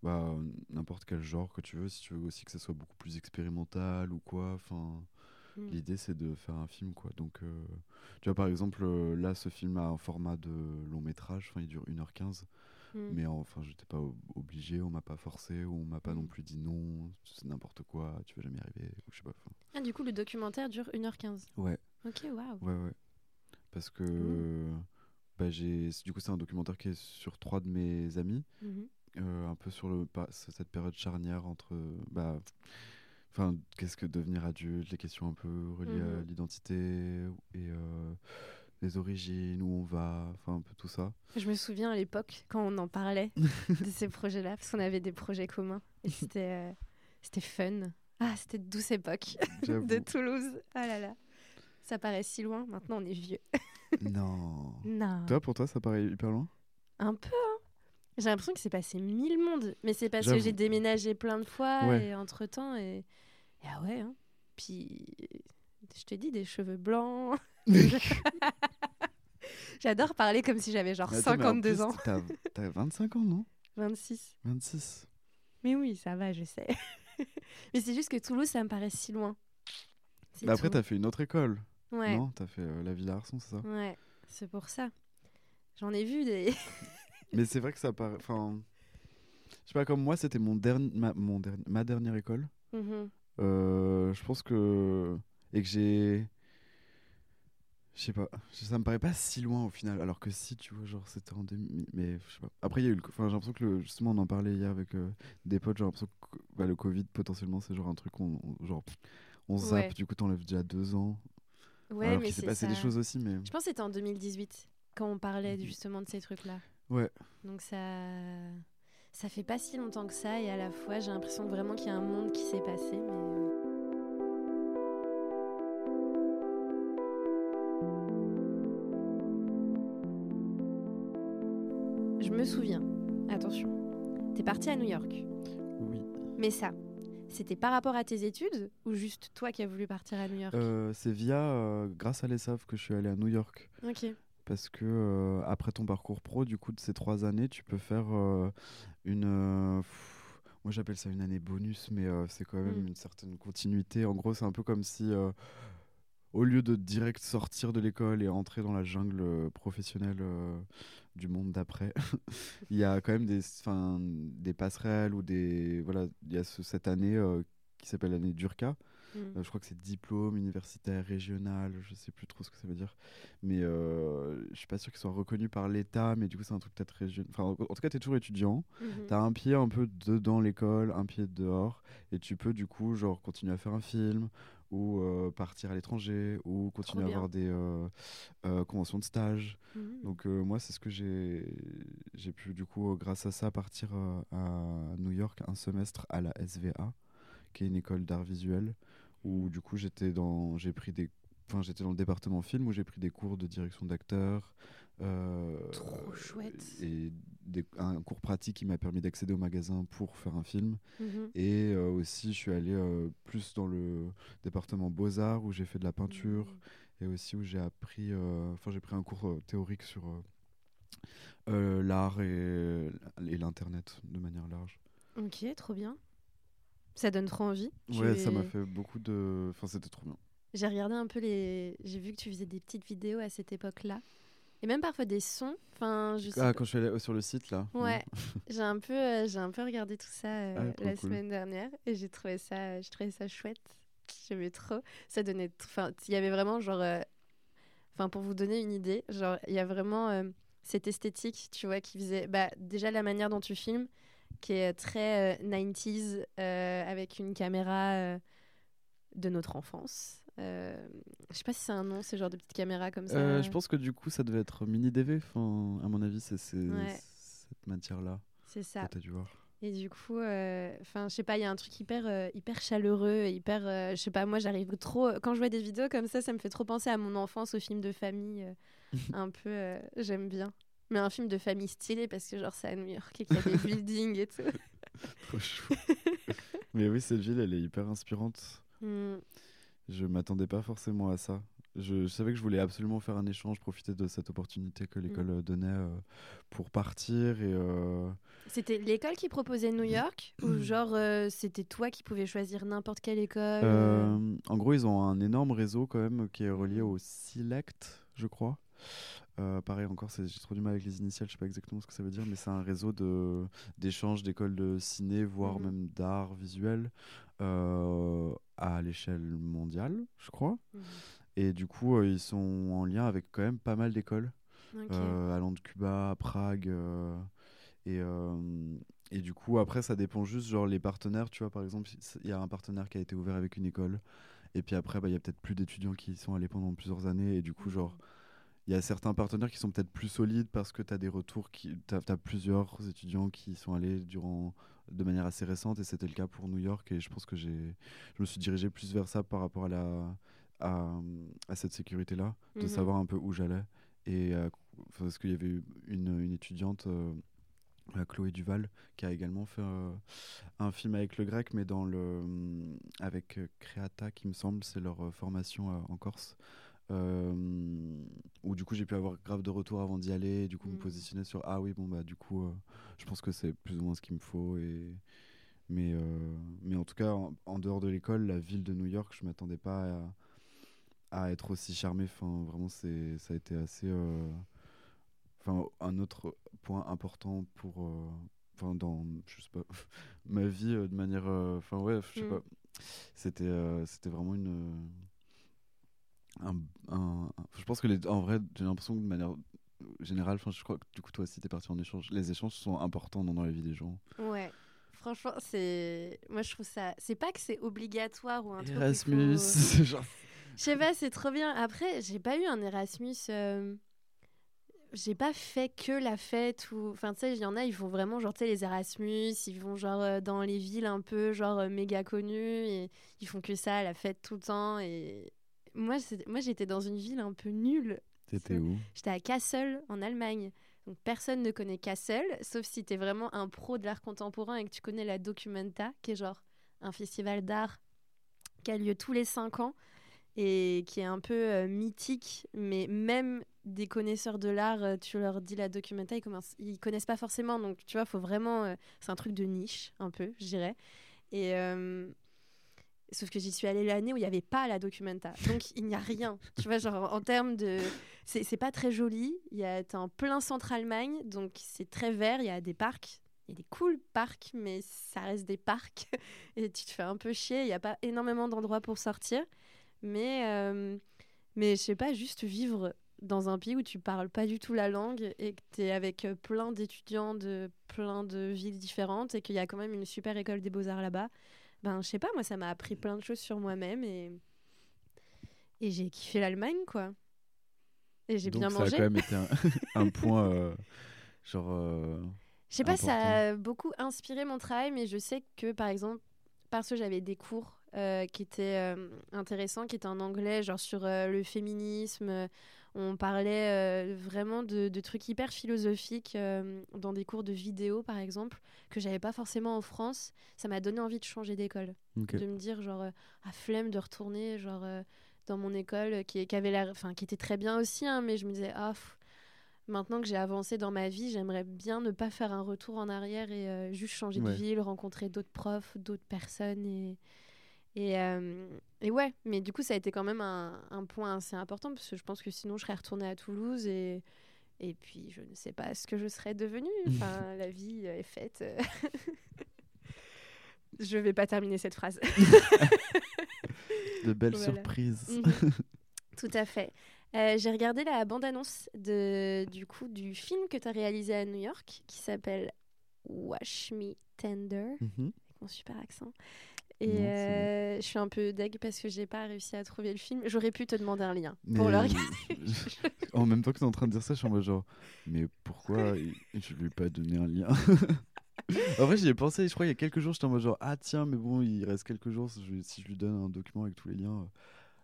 bah, n'importe quel genre que tu veux, si tu veux aussi que ça soit beaucoup plus expérimental ou quoi. Enfin. Mm. L'idée, c'est de faire un film, quoi. Donc, euh, tu vois, par exemple, euh, là, ce film a un format de long métrage. Enfin, il dure 1h15. Mm. Mais enfin, j'étais pas ob- obligé, on m'a pas forcé, ou on m'a pas non Mm. plus dit non, c'est n'importe quoi, tu vas jamais y arriver, ou je sais pas. enfin. Ah, du coup, le documentaire dure 1h15. Ouais, Ok, waouh. ouais, ouais. Parce que. Bah. Du coup, c'est un documentaire qui est sur trois de mes amis. Mhm. euh, un peu sur le cette période charnière entre bah enfin qu'est-ce que devenir adulte les questions un peu reliées à Mhm. l'identité et euh, les origines où on va enfin un peu tout ça Je me souviens à l'époque quand on en parlait de ces projets-là, parce qu'on avait des projets communs et c'était euh, c'était fun. Ah, c'était douce époque de Toulouse. Ah là là. Ça paraît si loin, maintenant on est vieux. non Non. toi pour toi ça paraît hyper loin? Un peu, hein. J'ai l'impression que c'est passé mille mondes. Mais c'est parce que j'ai déménagé plein de fois Ouais. et entre temps. Et... et ah ouais, hein. Puis, je te dis, des cheveux blancs. J'adore parler comme si j'avais genre Mais attends, mais en 52 plus, ans. t'as, t'as 25 ans non? 26. 26 Mais oui, ça va, je sais. Mais c'est juste que Toulouse, ça me paraît si loin. Bah après t'as fait une autre école Ouais, non t'as fait euh, la Villa Arson c'est ça ouais, c'est pour ça. J'en ai vu des. mais c'est vrai que ça paraît enfin je sais pas comme moi c'était mon dernier ma, mon dernier ma dernière école Mhm. Euh, je pense que et que j'ai je sais pas ça me paraît pas si loin au final alors que si tu vois genre c'était en 2000 mais je sais pas après il y a eu le enfin j'ai l'impression que le- justement on en parlait hier avec euh, des potes j'ai l'impression que bah, le covid potentiellement c'est genre un truc on, on- genre on zappe Ouais. du coup t'enlèves déjà deux ans Ouais, alors mais qu'il s'est passé ça. des choses aussi mais Je pense que c'était en 2018 quand on parlait Mhm. justement de ces trucs-là. ouais Donc ça, ça fait pas si longtemps que ça et à la fois j'ai l'impression vraiment qu'il y a un monde qui s'est passé. Mais... euh, Je me souviens, attention, t'es parti à New York. oui Mais ça, c'était par rapport à tes études ou juste toi qui as voulu partir à New York Euh, c'est via euh, grâce à l'ESAF que je suis allé à New York Ok. parce que euh, après ton parcours pro, du coup, de ces trois années, tu peux faire une. pff, moi, j'appelle ça une année bonus, mais c'est quand même Mm. une certaine continuité. En gros, c'est un peu comme si, au lieu de direct sortir de l'école et entrer dans la jungle professionnelle du monde d'après, il y a quand même des, 'fin, des passerelles ou des. Voilà, il y a ce- cette année euh, qui s'appelle l'année Durka. Mm. Euh, je crois que c'est diplôme universitaire régional, je sais plus trop ce que ça veut dire. Mais euh, je suis pas sûr qu'il soit reconnu par l'État, mais du coup, c'est un truc peut-être régional. Enfin, en, tout cas, tu es toujours étudiant. Mhm. Tu as un pied un peu dedans l'école, un pied dehors. Et tu peux, du coup, genre, continuer à faire un film ou euh, partir à l'étranger ou continuer à avoir des euh, euh, conventions de stage. Mhm. Donc, moi, c'est ce que j'ai j'ai pu, du coup, grâce à ça, partir à New York un semestre à la SVA, qui est une école d'art visuel où du coup j'étais dans j'ai pris des enfin, j'étais dans le département film où j'ai pris des cours de direction d'acteur. Euh, Trop chouette. Et des- un cours pratique qui m'a permis d'accéder au magasin pour faire un film. Mhm. Et euh, aussi, je suis allé euh, plus dans le département beaux-arts où j'ai fait de la peinture Mhm. et aussi où j'ai appris, euh, enfin j'ai pris un cours euh, théorique sur euh, euh, l'art et, et l'internet de manière large. Ok, trop bien. Ça donne trop envie. Tu Ouais, ça es- m'a fait beaucoup de, enfin c'était trop bien. J'ai regardé un peu les. J'ai vu que tu faisais des petites vidéos à cette époque-là. Et même parfois des sons. Enfin, je Ah, quand je suis allé sur le site là. Ouais, j'ai un peu, euh, j'ai un peu regardé tout ça euh, Ah, la cool. semaine dernière et j'ai trouvé ça, j'ai trouvé ça chouette. J'aimais trop. Ça donnait, enfin, il y avait vraiment genre, euh, enfin, pour vous donner une idée, genre, il y a vraiment euh, cette esthétique, tu vois, qui faisait, bah, déjà la manière dont tu filmes, qui est très euh, 90s euh, avec une caméra euh, de notre enfance. Euh, je sais pas si c'est un nom, ce genre de petite caméra comme ça. Euh, je pense que du coup, ça devait être mini DV. Enfin, à mon avis, c'est Ouais. cette matière-là C'est ça. que t'as dû voir. Et du coup, euh, enfin, je sais pas, il y a un truc hyper, euh, hyper chaleureux, hyper, euh, je sais pas, moi j'arrive trop, quand je vois des vidéos comme ça, ça me fait trop penser à mon enfance, aux films de famille, euh, un peu, euh, j'aime bien. Mais un film de famille stylé parce que genre c'est à New York et qu'il y a des buildings et tout. Trop chou. Mais oui, cette ville, elle est hyper inspirante. Hmm. Je m'attendais pas forcément à ça. Je, je savais que je voulais absolument faire un échange, profiter de cette opportunité que l'école euh, donnait euh, pour partir. Et euh, C'était l'école qui proposait New York ou genre euh, c'était toi qui pouvais choisir n'importe quelle école euh, en gros, ils ont un énorme réseau quand même qui est relié au Select, je crois. Euh, pareil, encore, c'est- j'ai trop du mal avec les initiales, je sais pas exactement ce que ça veut dire, mais c'est un réseau de d'échanges d'écoles de ciné, voire même d'art visuel euh, à l'échelle mondiale, je crois. Mhm. Et du coup, euh, ils sont en lien avec quand même pas mal d'écoles, euh, allant de Cuba à Prague. euh, et, et du coup, après, ça dépend juste, genre les partenaires, tu vois, par exemple, il y a un partenaire qui a été ouvert avec une école. Et puis après, bah, il y a peut-être plus d'étudiants qui y sont allés pendant plusieurs années. Et du coup, genre, il y a certains partenaires qui sont peut-être plus solides parce que tu as des retours, tu as, plusieurs étudiants qui sont allés durant de manière assez récente et c'était le cas pour New York et je pense que j'ai je me suis dirigé plus vers ça par rapport à la à, à cette sécurité là de Mhm. savoir un peu où j'allais et euh, parce qu'il y avait une, une étudiante euh, Chloé Duval qui a également fait euh, un film avec le grec mais dans le avec Creata qui me semble c'est leur formation en Corse euh, où du coup j'ai pu avoir grave de retours avant d'y aller et du coup me Mhm. positionner sur ah oui bon bah du coup euh, je pense que c'est plus ou moins ce qu'il me faut et mais euh, mais en tout cas en, en dehors de l'école la ville de New York je m'attendais pas à, à être aussi charmé enfin vraiment c'est ça a été assez euh, enfin un autre point important pour enfin dans je sais pas ma vie de manière enfin ouais je sais Mm. pas c'était c'était vraiment une un, un- un- je pense que les, en vrai j'ai l'impression que de manière générale enfin je crois que du coup toi aussi t'es parti en échange les échanges sont importants dans, dans la vie des gens Ouais. Franchement, c'est. Moi, je trouve ça. C'est pas que c'est obligatoire ou un truc. Erasmus c'est genre Je sais pas, c'est trop bien. Après, j'ai pas eu un Erasmus. euh, J'ai pas fait que la fête ou. Enfin, tu sais, il y en a, ils font vraiment genre, tu sais, les Erasmus, ils vont genre euh, dans les villes un peu genre euh, méga connues et ils font que ça, la fête tout le temps. Et moi, moi j'étais dans une ville un peu nulle. t'étais où? J'étais à Kassel, en Allemagne. Donc personne ne connaît Kassel, sauf si tu es vraiment un pro de l'art contemporain et que tu connais la Documenta, qui est genre un festival d'art qui a lieu tous les cinq ans et qui est un peu euh, mythique. Mais même des connaisseurs de l'art, euh, tu leur dis la Documenta, ils, commencent, ils connaissent pas forcément. Donc tu vois, faut vraiment. euh, c'est un truc de niche, un peu, je dirais. Et. euh, Sauf que j'y suis allée l'année où il n'y avait pas la documenta. Donc il n'y a rien. Tu vois, genre en termes de. C'est pas très joli. Il y a- en plein centre Allemagne, donc c'est très vert. Il y a des parcs. Il y a des cool parcs, mais ça reste des parcs. Et tu te fais un peu chier. Il n'y a pas énormément d'endroits pour sortir. Mais, euh, mais je sais pas, juste vivre dans un pays où tu parles pas du tout la langue et que tu es avec euh, plein d'étudiants de plein de villes différentes et qu'il y a quand même une super école des beaux-arts là-bas ben je sais pas moi ça m'a appris plein de choses sur moi-même et et j'ai kiffé l'Allemagne quoi et j'ai bien ça mangé a quand même été un, un point euh, genre euh, je sais pas ça a beaucoup inspiré mon travail mais je sais que par exemple parce que j'avais des cours qui était intéressant, qui était en anglais, genre sur le féminisme. On parlait vraiment de, de, trucs hyper philosophiques dans des cours de vidéo, par exemple, que j'avais pas forcément en France. Ça m'a donné envie de changer d'école, de me dire genre à flemme de retourner genre dans mon école qui, qui avait enfin qui était très bien aussi, hein, mais je me disais ah maintenant que j'ai avancé dans ma vie, j'aimerais bien ne pas faire un retour en arrière et euh, juste changer de ville, rencontrer d'autres profs, d'autres personnes. Et, et, euh, et, ouais, mais du coup, ça a été quand même un, un, point assez important parce que je pense que sinon, je serais retournée à Toulouse et, et puis je ne sais pas ce que je serais devenue. Enfin, la vie est faite. je vais pas terminer cette phrase. de belles surprises. Mhm. Tout à fait. Euh, j'ai regardé la bande-annonce de, du coup du film que tu as réalisé à New York qui s'appelle Wash Me Tender, mhm. avec mon super accent. Et euh, je suis un peu deg parce que j'ai pas réussi à trouver le film. J'aurais pu te demander un lien pour le regarder. en même temps que tu es en train de dire ça, je suis en mode genre, mais pourquoi je lui ai pas donné un lien? En vrai, j'y ai pensé, je crois, il y a quelques jours, j'étais en mode genre, ah tiens, mais bon, il reste quelques jours, si je, lui donne un document avec tous les liens,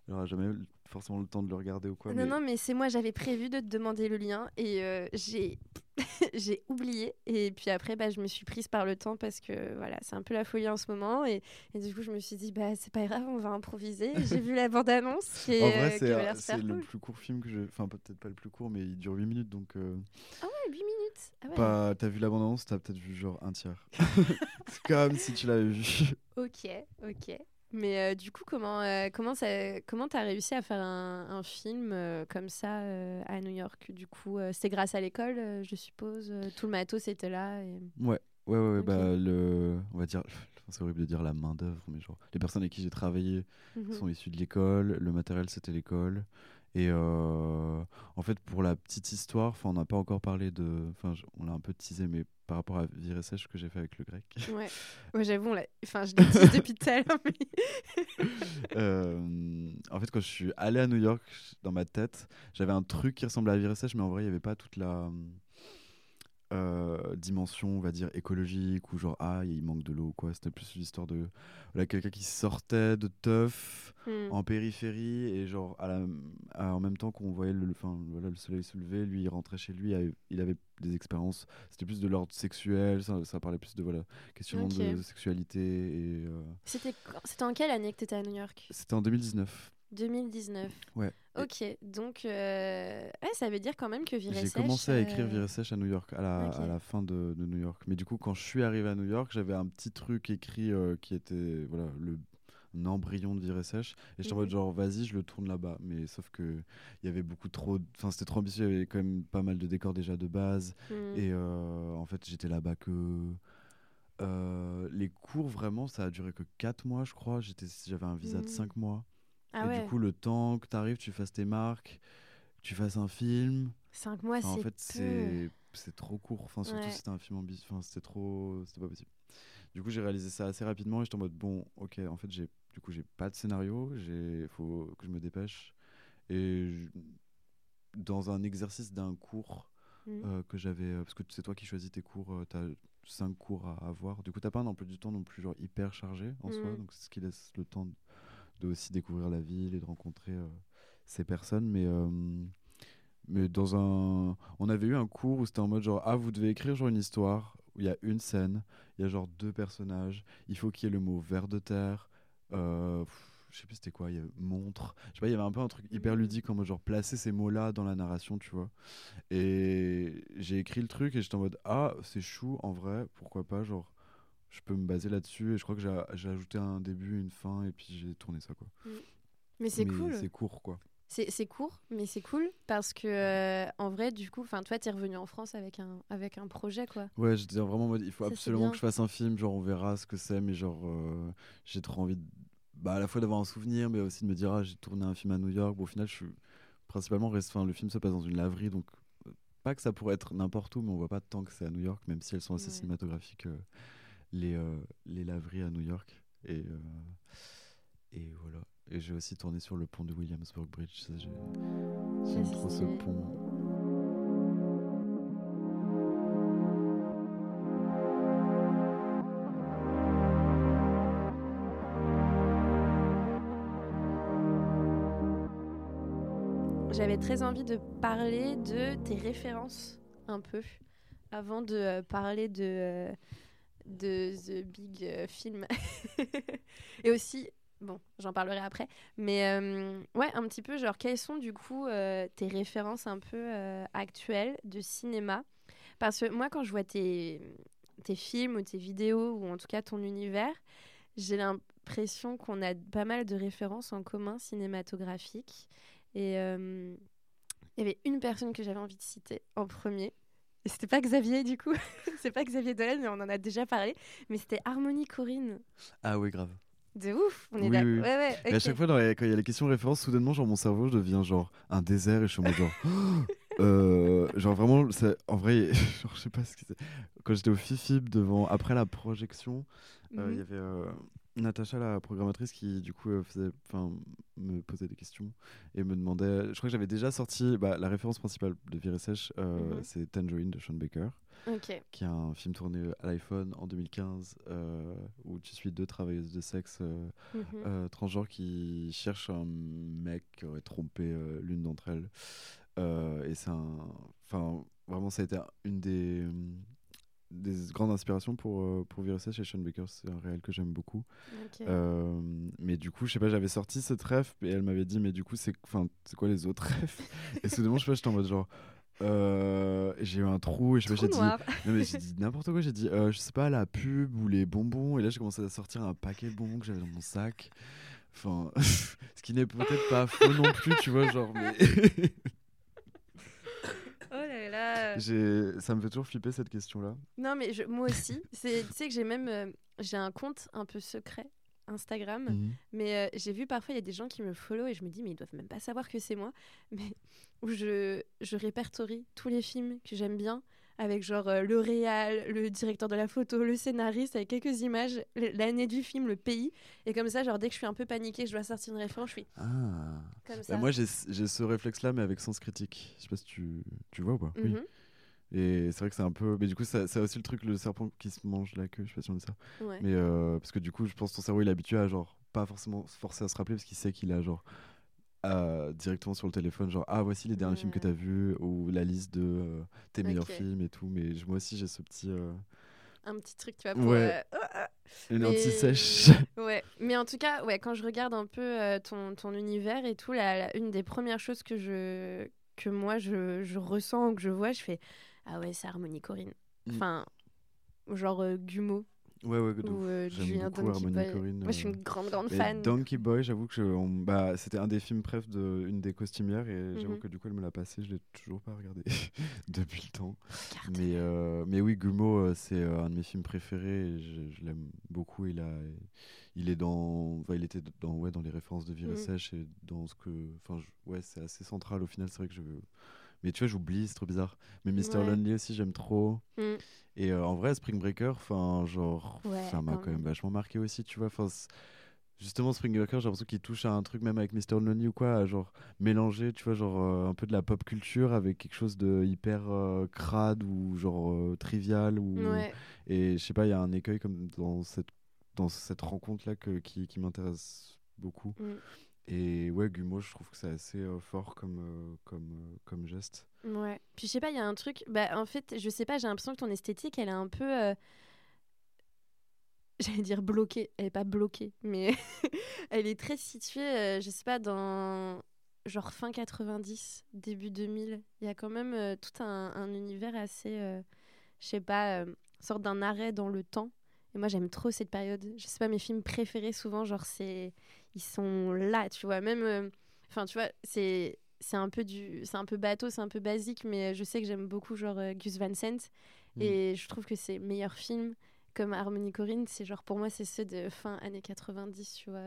il aura jamais forcément le temps de le regarder ou quoi. Non, non, mais c'est moi, j'avais prévu de te demander le lien et euh, j'ai j'ai oublié. Et puis après, bah, je me suis prise par le temps parce que voilà, c'est un peu la folie en ce moment. Et, et du coup, je me suis dit, bah, c'est pas grave, on va improviser. J'ai vu la bande-annonce qui, en vrai, euh, c'est le plus court film que j'ai. Enfin, peut-être pas le plus court, mais il dure 8 minutes donc. Euh, ah ouais, 8 minutes. Ah ouais. T'as vu la bande-annonce, t'as peut-être vu genre un tiers. c'est comme si tu l'avais vu. Ok, ok. Mais euh, du coup, comment euh, comment ça comment t'as réussi à faire un, un film euh, comme ça à New York? Du coup, c'est grâce à l'école, je suppose. Tout le matos était là. Et... Ouais, ouais, ouais. Bah le, on va dire, c'est horrible de dire la main d'œuvre, mais genre les personnes avec qui j'ai travaillé mhm. sont issues de l'école. Le matériel, c'était l'école. Et euh, en fait, pour la petite histoire, on n'a pas encore parlé de. Enfin, on l'a un peu teasé, mais par rapport à Viré Sèche que j'ai fait avec le grec. Ouais, ouais j'avoue, enfin, je l'ai teasé depuis tout à l'heure. Euh, en fait, quand je suis allé à New York, dans ma tête, j'avais un truc qui ressemblait à Viré Sèche, mais en vrai, il n'y avait pas toute la. Euh, dimension, on va dire, écologique, ou genre, ah, il manque de l'eau, quoi. C'était plus l'histoire de voilà, quelqu'un qui sortait de teuf hmm. en périphérie, et genre, à la, en même temps qu'on voyait le, voilà, le soleil se lever, lui, il rentrait chez lui, il avait des expériences, c'était plus de l'ordre sexuel, ça, ça, parlait plus de, voilà, questionnement de, sexualité. et euh, C'était en quelle année que tu étais à New York? C'était en 2019. 2019. Ouais. Ok, donc euh, ça veut dire quand même que Viré J'ai commencé à écrire euh, Viré Sèche à New York, à la, à la fin de, de, New York. Mais du coup, quand je suis arrivé à New York, j'avais un petit truc écrit euh, qui était voilà, le, un embryon de Viré Sèche. Et j'étais en mode genre, vas-y, je le tourne là-bas. Mais sauf que il y avait beaucoup trop. Enfin, c'était trop ambitieux, il y avait quand même pas mal de décors déjà de base. Mhm. Et en fait, j'étais là-bas que. les cours, vraiment, ça a duré que 4 mois, je crois. J'avais un visa de 5 mhm. mois. Ah et du coup, le temps que tu arrives, tu fasses tes marques, tu fasses un film. Cinq mois, c'est. En fait, c'est c'est trop court. Enfin, surtout si c'était un film ambitieux. Enfin, c'était trop. C'était pas possible. Du coup, j'ai réalisé ça assez rapidement et j'étais en mode bon, ok, en fait, j'ai du coup, j'ai pas de scénario. Il faut que je me dépêche. Et dans un exercice d'un cours mmh. euh, que j'avais. Euh, parce que c'est toi qui choisis tes cours, euh, tu as cinq cours à avoir. Du coup, t'as pas un emploi du temps non plus genre hyper chargé en soi. Mmh. Donc, c'est ce qui laisse le temps. De aussi découvrir la ville et de rencontrer euh, ces personnes. Mais, euh, mais dans un. On avait eu un cours où c'était en mode genre, ah, vous devez écrire genre une histoire où il y a une scène, il y a genre deux personnages, il faut qu'il y ait le mot ver de terre. Euh, je sais plus c'était quoi, il y avait montre. Je sais pas, il y avait un peu un truc hyper mmh. ludique en mode genre placer ces mots-là dans la narration, tu vois. Et j'ai écrit le truc et j'étais en mode ah, c'est chou en vrai, pourquoi pas, genre je peux me baser là-dessus. Et je crois que j'ai ajouté un début, une fin, et puis j'ai tourné ça. Quoi. Mm. Mais c'est cool. C'est court, quoi. C'est court, mais c'est cool parce que euh, en vrai, du coup, enfin, toi, t'es revenu en France avec un avec un projet, quoi. Ouais, j'étais vraiment mode, il faut absolument que je fasse un film, genre on verra ce que c'est, mais genre euh, j'ai trop envie, de, bah, à la fois d'avoir un souvenir, mais aussi de me dire ah j'ai tourné un film à New York. Bon, au final, je suis principalement, enfin, le film se passe dans une laverie, donc euh, pas que ça pourrait être n'importe où, mais on voit pas tant que c'est à New York, même si elles sont assez cinématographiques euh, les, laveries à New York. Et, euh, et voilà. Et j'ai aussi tourné sur le pont de Williamsburg Bridge. J'aime trop ce pont. J'avais très envie de parler de tes références un peu avant de euh, parler de, de The Big euh, Film. Et aussi, bon, j'en parlerai après, mais euh, ouais, un petit peu, genre, quelles sont du coup euh, tes références un peu actuelles de cinéma? Parce que moi, quand je vois tes, tes films ou tes vidéos, ou en tout cas ton univers, j'ai l'impression qu'on a pas mal de références en commun cinématographiques. Et il y avait une personne que j'avais envie de citer en premier. Et c'était pas Xavier, du coup. c'est pas Xavier Dolan, mais on en a déjà parlé. Mais c'était Harmonie Corinne. Ah oui, grave. De ouf, on est Oui, là. oui. Ouais, ouais, Et à chaque fois, les- quand il y a les questions de référence, soudainement, genre mon cerveau devient genre un désert et je suis en mode genre. euh, genre vraiment, en vrai, genre, je sais pas ce que c'est. Quand j'étais au FIFIB devant, après la projection, euh, il y Mhm. avait euh, Natacha, la programmatrice, qui du coup euh, faisait, me posait des questions et me demandait. Je crois que j'avais déjà sorti bah, la référence principale de Virée Sèche, euh, Mhm. c'est Tangerine de Sean Baker qui est un film tourné à l'iPhone en 2015 euh, où tu suis deux travailleuses de sexe euh, Mhm. euh, transgenres qui cherchent un mec qui aurait trompé l'une d'entre elles. Et c'est un. Enfin, vraiment, ça a été une des, des grandes inspirations pour, euh, pour Viruses chez Sean Baker. C'est un réel que j'aime beaucoup. Euh, mais du coup, je sais pas, j'avais sorti cette ref et elle m'avait dit, mais du coup, c'est quoi les autres refs Et soudainement, je sais pas, j'étais en mode genre. euh, j'ai eu un trou et je sais pas, j'ai dit dit n'importe quoi, j'ai dit euh, je sais pas la pub ou les bonbons et là j'ai commencé à sortir un paquet de bonbons que j'avais dans mon sac. Enfin, ce qui n'est peut-être pas faux non plus, tu vois, genre mais Oh là là. j'ai ça me fait toujours flipper cette question-là. Non, mais je- moi aussi. Tu sais que j'ai même euh, j'ai un compte un peu secret Instagram, Mhm. mais euh, j'ai vu parfois il y a des gens qui me follow et je me dis mais ils doivent même pas savoir que c'est moi, mais où je, je répertorie tous les films que j'aime bien avec genre euh, le réal, le directeur de la photo, le scénariste avec quelques images, l'année du film, le pays et comme ça genre dès que je suis un peu paniquée, je dois sortir une référence, je suis Ah. comme Bah, ça. moi j'ai j'ai ce réflexe là mais avec sens critique. Je sais pas si tu, tu vois ou pas. Oui. Et c'est vrai que c'est un peu mais du coup ça c'est aussi le truc le serpent qui se mange la queue, je sais pas si on dit ça. Ouais. Mais euh, parce que du coup, je pense que ton cerveau il est habitué à genre pas forcément se forcer à se rappeler parce qu'il sait qu'il a genre euh, directement sur le téléphone genre ah voici les derniers films que t'as vus ou la liste de euh, tes meilleurs films et tout. Mais moi aussi j'ai ce petit euh, Un petit truc tu vois pour Ouais. euh, oh, ah. une Mais- anti-sèche. Ouais, mais en tout cas, ouais, quand je regarde un peu euh, ton, ton univers et tout, la, la- une des premières choses que je que moi je, je ressens ou que je vois, je fais ah ouais, c'est Harmonie Corinne. Mm. Enfin, genre euh, Gumo ouais ouais. ou euh, J'aime Julien beaucoup Donkey Boy. Corinne, Moi, je suis euh, une grande grande Et fan. Donkey Boy, j'avoue que je- on- bah, c'était un des films préf de une des costumières et j'avoue Mhm. que du coup elle me l'a passé, je l'ai toujours pas regardé depuis le temps. Regarde. Mais, euh, mais oui, Gumo, euh, c'est un de mes films préférés. Et je je l'aime beaucoup. Il, a, il est dans, enfin, il était dans, ouais, dans les références de Virée Mhm. Sèche et dans ce que, enfin, je- ouais, c'est assez central au final. C'est vrai que je, mais tu vois, j'oublie, c'est trop bizarre. Mais Mr Ouais. Lonely aussi, j'aime trop. Mm. Et euh, en vrai, Spring Breaker, enfin, genre, Ouais, ça m'a quand même vachement marqué aussi, tu vois. Enfin, justement, Spring Breaker, j'ai l'impression qu'il touche à un truc même avec Mr Lonely ou quoi, à genre mélanger, tu vois, genre euh, un peu de la pop culture avec quelque chose de hyper euh, crade ou genre trivial ou Ouais, et je sais pas, il y a un écueil comme dans cette dans cette rencontre là que, qui, qui m'intéresse beaucoup. Mm. Et ouais, Gumo, je trouve que c'est assez euh, fort comme euh, comme euh, comme geste. ouais. Puis je sais pas, il y a un truc. Bah, en fait, je sais pas, j'ai l'impression que ton esthétique, elle est un peu. J'allais dire bloquée. Elle est pas bloquée, mais elle est très située, je sais pas, dans genre fin 90, début 2000. Il y a quand même tout un, un univers assez, je sais pas, sorte d'un arrêt dans le temps. Et moi, j'aime trop cette période. Je sais pas, mes films préférés, souvent, genre, c'est. Ils sont là, tu vois. Même. euh, Enfin, tu vois, c'est. C'est un peu du, c'est un peu bateau, c'est un peu basique, mais je sais que j'aime beaucoup genre euh, Gus Van Sant Mm. et je trouve que ses meilleurs films, comme Harmony Corinne, c'est genre pour moi c'est ceux de fin années 90, tu vois.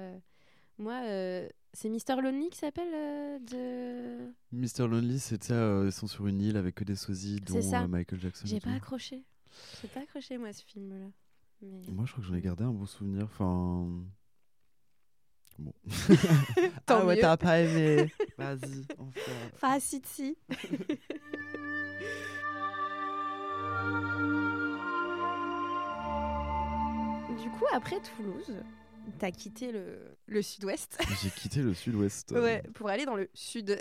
Moi, euh, c'est Mister Lonely qui s'appelle euh, de. Mr Lonely, c'est ça, euh, ils sont sur une île avec que des sosies, dont Michael Jackson. J'ai pas accroché. J'ai pas accroché moi ce film-là. Mais... Moi, je crois que j'en ai gardé un bon souvenir. Enfin. Bon. Tant ah ouais, t'as pas aimé. Vas-y, on fait. Enfin, si, si. du coup, après Toulouse, T'as quitté le, le sud-ouest. J'ai quitté le sud-ouest. ouais, pour aller dans le sud.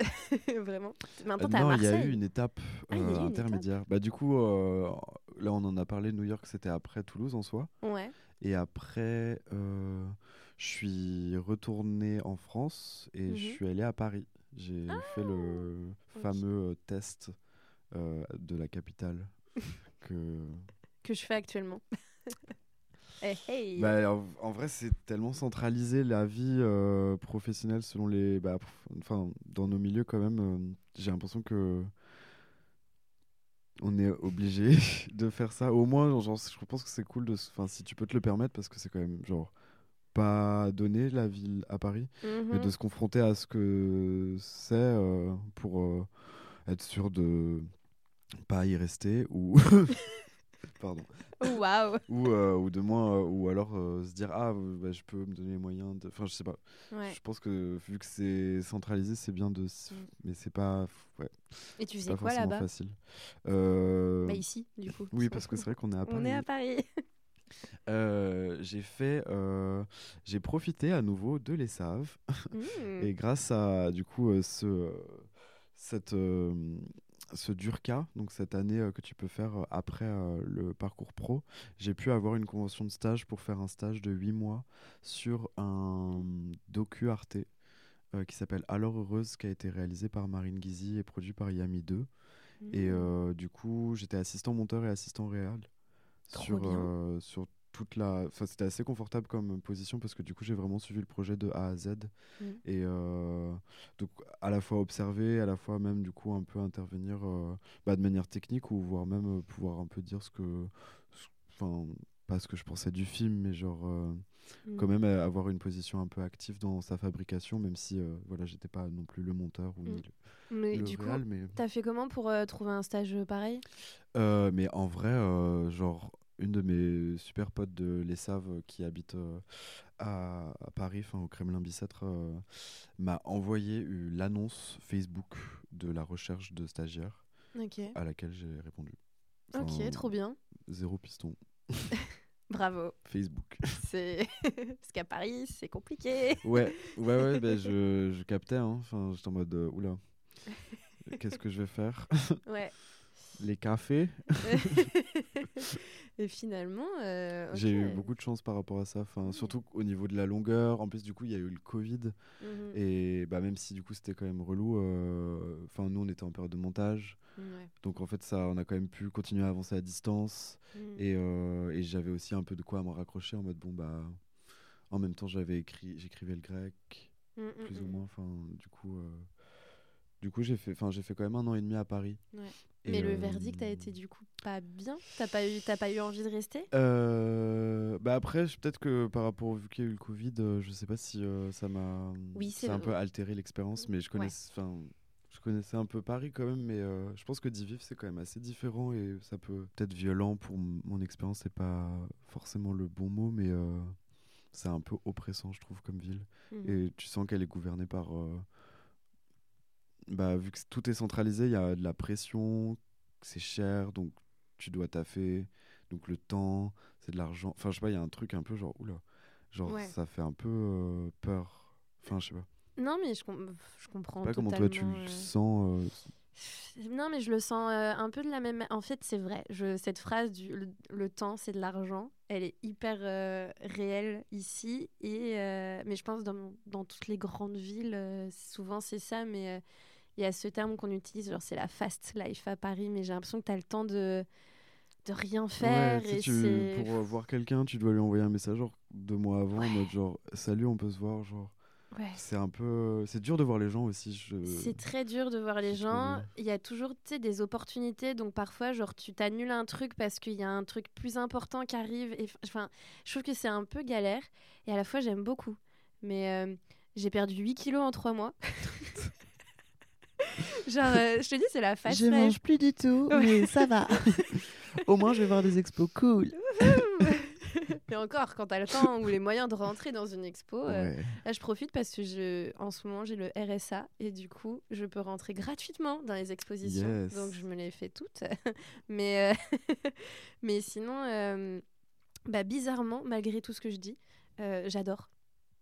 Vraiment. Maintenant, t'es à Euh, non, il y a eu une étape Ah, euh, une intermédiaire. Bah, du coup, euh, là, on en a parlé. New York, c'était après Toulouse en soi. Ouais. Et après, euh, je suis retourné en France et Mhm. je suis allé à Paris. J'ai fait le fameux euh, test euh, de la capitale. que... Que je fais actuellement. Eh, hey. Bah, en, en vrai, c'est tellement centralisé la vie euh, professionnelle selon les. Bah, enfin, dans nos milieux, quand même, j'ai l'impression que. On est obligé de faire ça. Au moins, genre, je pense que c'est cool de. Enfin, si tu peux te le permettre, parce que c'est quand même, genre, pas donné la ville à Paris, mais Mhm. de se confronter à ce que c'est euh, pour euh, être sûr de pas y rester ou. Pardon Oh, Waouh. ou, euh, ou de moins euh, ou alors euh, se dire ah bah, je peux me donner les moyens de enfin je sais pas Ouais. je pense que vu que c'est centralisé c'est bien de Mm. mais c'est pas ouais, Et tu faisais quoi là-bas facile Bah ici, du coup. oui parce que c'est vrai qu'on est à Paris On est à Paris. Euh, j'ai fait euh, j'ai profité à nouveau de l'ESSAV Mm. et grâce à du coup euh, ce cette ce DURCA, donc cette année euh, que tu peux faire euh, après euh, le parcours pro, j'ai pu avoir une convention de stage pour faire un stage de 8 mois sur un docu Arte qui s'appelle Alors Heureuse, qui a été réalisé par Marine Guizy et produit par Yami 2. Et Mm. euh, du coup, j'étais assistant monteur et assistant réal Trop sur, sur toute la. Enfin, c'était assez confortable comme position parce que du coup, j'ai vraiment suivi le projet de A à Z. Mm. Et euh, donc, à la fois observer, à la fois même du coup un peu intervenir euh, bah, de manière technique ou voire même euh, pouvoir un peu dire ce que. Enfin, pas ce que je pensais du film, mais genre. Mm. quand même avoir une position un peu active dans sa fabrication, même si euh, voilà, j'étais pas non plus le monteur ou Mm. le, Mais le du coup, mais t'as fait comment pour euh, trouver un stage pareil? Euh, mais en vrai, genre, une de mes super potes de l'ESSAV euh, qui habite euh, à, à Paris, au Kremlin Bicêtre, euh, m'a envoyé l'annonce Facebook de la recherche de stagiaires Ok. à laquelle j'ai répondu. Enfin, Ok, trop bien. Zéro piston. Bravo. Facebook. C'est parce qu'à Paris, c'est compliqué. ouais, ouais, ouais, ben je, je captais, hein. Enfin, j'étais en mode, euh, oula, qu'est-ce que je vais faire? Ouais. Les cafés Et finalement, euh, J'ai eu beaucoup de chance par rapport à ça, enfin, surtout au niveau de la longueur. En plus, du coup, il y a eu le Covid. Mhm. Et bah, même si du coup c'était quand même relou, euh, enfin nous on était en période de montage, donc en fait ça on a quand même pu continuer à avancer à distance Mhm. et, euh, et j'avais aussi un peu de quoi à me raccrocher en mode bon bah en même temps j'avais écrit j'écrivais le grec Mhm, plus ou moins enfin du coup du coup j'ai fait j'ai fait quand même un an et demi à Paris. Ouais. Et, Mais le euh, verdict a été du coup pas bien? T'as pas eu, pas eu envie de rester? Euh, bah après, peut-être que par rapport au vu qu'il y a eu le Covid, euh, je sais pas si euh, ça m'a Oui, un peu altéré l'expérience, mais je Ouais. connais, je connaissais un peu Paris quand même, mais je pense que d'y vivre c'est quand même assez différent et ça peut peut-être violent pour mon expérience, c'est pas forcément le bon mot, mais c'est un peu oppressant, je trouve, comme ville. Mhm. Et tu sens qu'elle est gouvernée par. Bah, vu que tout est centralisé, il y a de la pression, c'est cher, donc tu dois taffer, donc le temps, c'est de l'argent. Enfin, je sais pas, il y a un truc un peu genre, oula, genre Ouais. ça fait un peu euh, peur. Enfin, je sais pas. Non, mais je, com- je comprends Je sais pas comment toi tu le euh. sens. euh, Non, mais je le sens euh, un peu de la même. En fait, c'est vrai. Je, cette phrase du le, le temps, c'est de l'argent. Elle est hyper euh, réelle ici. Et euh, mais je pense dans, dans toutes les grandes villes, souvent c'est ça. Mais il y a ce terme qu'on utilise, genre c'est la fast life à Paris. Mais j'ai l'impression que tu as le temps de de rien faire. ouais, tu- pour voir quelqu'un, tu dois lui envoyer un message genre deux mois avant, en mode genre, salut, on peut se voir, genre. Ouais. C'est un peu. C'est dur de voir les gens aussi. Je... C'est très dur de voir les gens. Il y a toujours des opportunités. Donc parfois, genre, tu t'annules un truc parce qu'il y a un truc plus important qui arrive. Et, enfin, je trouve que c'est un peu galère. Et à la fois, j'aime beaucoup. Mais euh, j'ai perdu 8 kilos en 3 mois. genre, euh, je te dis, c'est la fast life. plus du tout, Ouais. mais ça va. Au moins, je vais voir des expos cool. Et encore, quand t'as le temps ou les moyens de rentrer dans une expo, euh. Là, je profite parce que je, en ce moment, j'ai le RSA et du coup, je peux rentrer gratuitement dans les expositions. Yes. Donc, je me les fais toutes. mais, euh, mais sinon, bah, bizarrement, malgré tout ce que je dis, j'adore.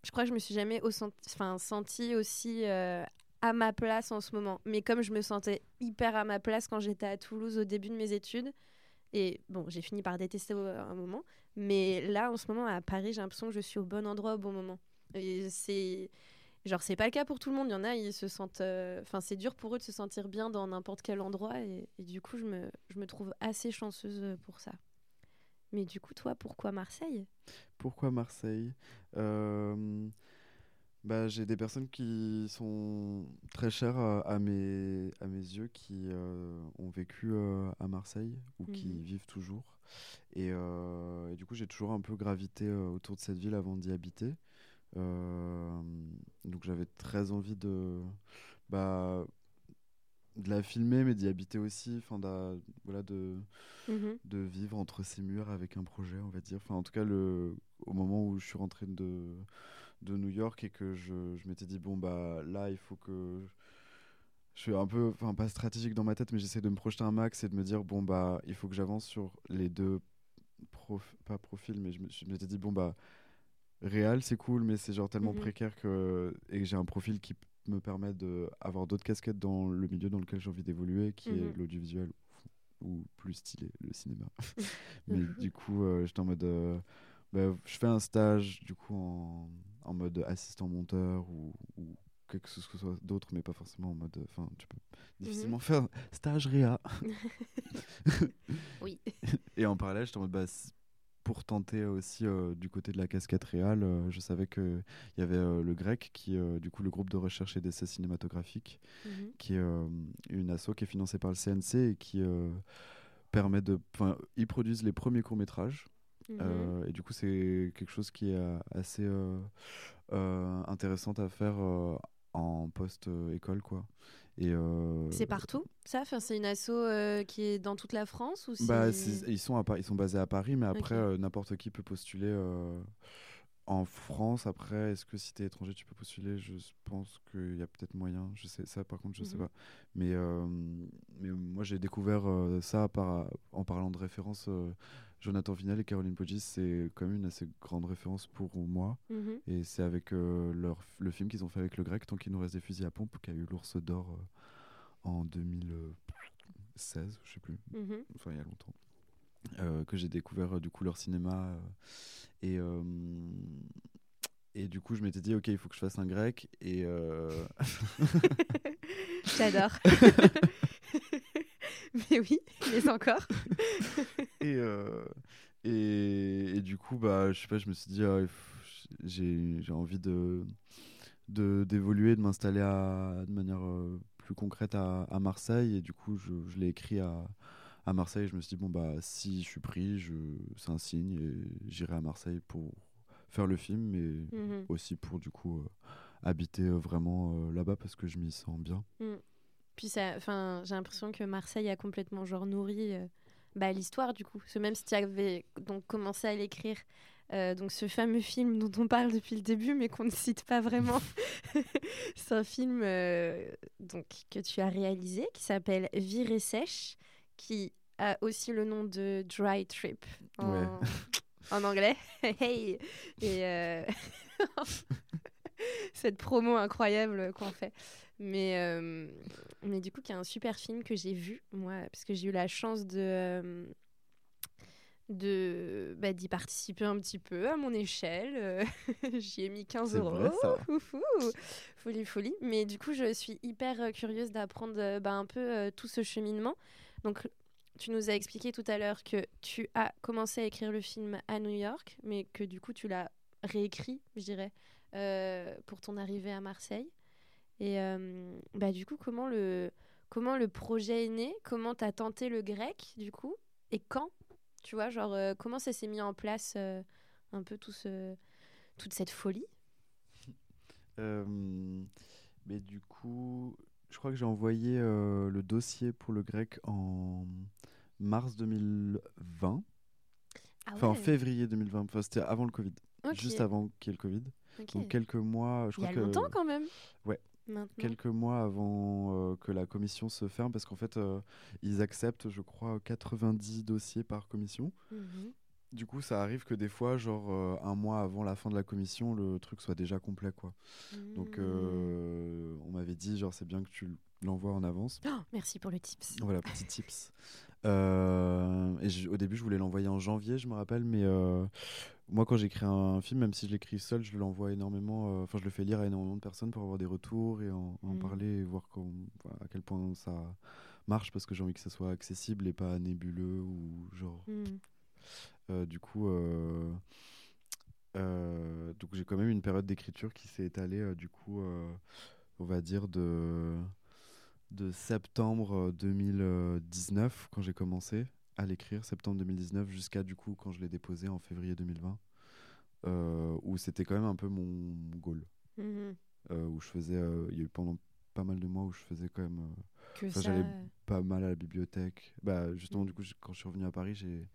je crois que je me suis jamais au enfin, sentie aussi euh, à ma place en ce moment. Mais comme je me sentais hyper à ma place quand j'étais à Toulouse au début de mes études, et bon, j'ai fini par détester un moment, mais là, en ce moment, à Paris, j'ai l'impression que je suis au bon endroit au bon moment. Et c'est. Genre, c'est pas le cas pour tout le monde. Il y en a, ils se sentent. Euh, enfin, c'est dur pour eux de se sentir bien dans n'importe quel endroit. Et, du coup, je me, je me trouve assez chanceuse pour ça. Mais du coup, toi, pourquoi Marseille? Pourquoi Marseille? Euh, bah, J'ai des personnes qui sont très chères à, mes, à mes yeux, qui euh, ont vécu euh, à Marseille ou qui mhm. vivent toujours. Et, et du coup, j'ai toujours un peu gravité autour de cette ville avant d'y habiter. donc j'avais très envie de... Bah, de la filmer, mais d'y habiter aussi, enfin, voilà, de, mhm. de vivre entre ces murs avec un projet, on va dire. Enfin, en tout cas, le, au moment où je suis rentré de, de New York et que je, je m'étais dit, bon, bah là, il faut que. Je suis un peu, enfin, pas stratégique dans ma tête, mais j'essaie de me projeter un max et de me dire, bon, bah, il faut que j'avance sur les deux, prof, pas profils, mais je m'étais dit, bon, bah, réel, c'est cool, mais c'est genre tellement mhm. précaire que. Et que j'ai un profil qui me permet d'avoir d'autres casquettes dans le milieu dans lequel j'ai envie d'évoluer, qui est mhm. l'audiovisuel ou plus stylé, le cinéma. Mais du coup, euh, j'étais en mode. Euh, bah, je fais un stage, du coup, en, en mode assistant monteur ou, ou quelque chose que ce soit d'autre, mais pas forcément en mode. Enfin, tu peux difficilement mhm. faire stage réa. oui. Et en parallèle, j'étais en mode. Bah, pour tenter aussi euh, du côté de la casquette réelle. Euh, je savais qu'il y avait euh, le grec, qui du coup le groupe de recherche et d'essais cinématographiques, mhm. qui est une asso qui est financée par le CNC et qui permet de... Ils produisent les premiers courts-métrages. Mhm. et du coup, c'est quelque chose qui est assez intéressant à faire en post-école, quoi. Euh, c'est partout, ça? C'est une asso euh, qui est dans toute la France ou bah, ils, sont à, ils sont basés à Paris, mais après, euh, n'importe qui peut postuler en France. Après, est-ce que si tu es étranger, tu peux postuler? Je pense qu'il y a peut-être moyen. Je sais, ça, par contre, je sais mhm. pas. Mais, mais moi, j'ai découvert ça par, en parlant de référence. Jonathan Vinel et Caroline Poggi, c'est quand même une assez grande référence pour moi. Mhm. Et c'est avec leur, le film qu'ils ont fait avec le grec, Tant qu'il nous reste des fusils à pompe, qui a eu l'ours d'or en 2016, je sais plus. Mhm. Enfin, il y a longtemps. Euh, que j'ai découvert euh, du coup leur cinéma euh, et et du coup je m'étais dit ok il faut que je fasse un grec et j'adore mais oui mais encore et, et, et du coup bah je sais pas je me suis dit ah, j'ai envie de d'évoluer de, m'installer de manière plus concrète à, Marseille. Et du coup, je, l'ai écrit à, à, Marseille. Je me suis dit, bon, bah, si je suis pris, c'est un signe et j'irai à Marseille pour faire le film, mais mhm. aussi pour, du coup, euh, habiter euh, vraiment euh, là-bas parce que je m'y sens bien. Mm. Puis, j'ai l'impression que Marseille a complètement genre nourri bah, l'histoire, du coup. même si tu avais donc commencé à l'écrire euh, donc ce fameux film dont on parle depuis le début mais qu'on ne cite pas vraiment. c'est un film euh, donc, que tu as réalisé qui s'appelle Virée sèche, qui a aussi le nom de Dry Trip en, en anglais. hey Et euh, cette promo incroyable qu'on fait. Mais, mais du coup, qui est un super film que j'ai vu, moi, parce que j'ai eu la chance de de bah, d'y participer un petit peu à mon échelle. Euh, j'y ai mis 15 euros. Folie, folie. Mais du coup, je suis hyper euh, curieuse d'apprendre euh, bah, un peu tout ce cheminement. Donc, tu nous as expliqué tout à l'heure que tu as commencé à écrire le film à New York, mais que du coup, tu l'as réécrit, je dirais, pour ton arrivée à Marseille. Et bah, du coup, comment le, comment le projet est né? Comment tu as tenté le grec, du coup? Et quand? Tu vois, genre, euh, comment ça s'est mis en place euh, un peu tout ce, toute cette folie? Euh, Mais du coup, je crois que j'ai envoyé le dossier pour le grec en mars 2020. Ah enfin, en février 2020. Enfin, c'était avant le Covid. Juste avant qu'il y ait le Covid. Donc, quelques mois. Je Il y a longtemps quand même. Ouais. Quelques mois avant euh, que la commission se ferme, parce qu'en fait, euh, ils acceptent, je crois, 90 dossiers par commission. Mhm. du coup, ça arrive que des fois, genre euh, un mois avant la fin de la commission, le truc soit déjà complet, quoi. Donc, Mmh. euh, on m'avait dit, genre, c'est bien que tu l'envoies en avance. Oh, merci pour le tips. Voilà, petit tips. Et au début, je voulais l'envoyer en janvier, je me rappelle, mais moi, quand j'écris un film, même si je l'écris seul, je l'envoie énormément. euh, Enfin, je le fais lire à énormément de personnes pour avoir des retours et en, en Mm. parler et voir à quel point ça marche parce que j'ai envie que ça soit accessible et pas nébuleux ou genre. Mmh. Euh, du coup, euh, donc j'ai quand même une période d'écriture qui s'est étalée, du coup, on va dire de, de septembre euh, 2019, quand j'ai commencé à l'écrire, septembre 2019, jusqu'à du coup quand je l'ai déposé en février 2020, euh, où c'était quand même un peu mon goal, Mhm. euh, où je faisais, euh, il y a eu pendant pas mal de mois où je faisais quand même Que Enfin, ça. j'allais pas mal à la bibliothèque. Bah, justement, Mm. du coup, j- quand je suis revenu à Paris, j'ai.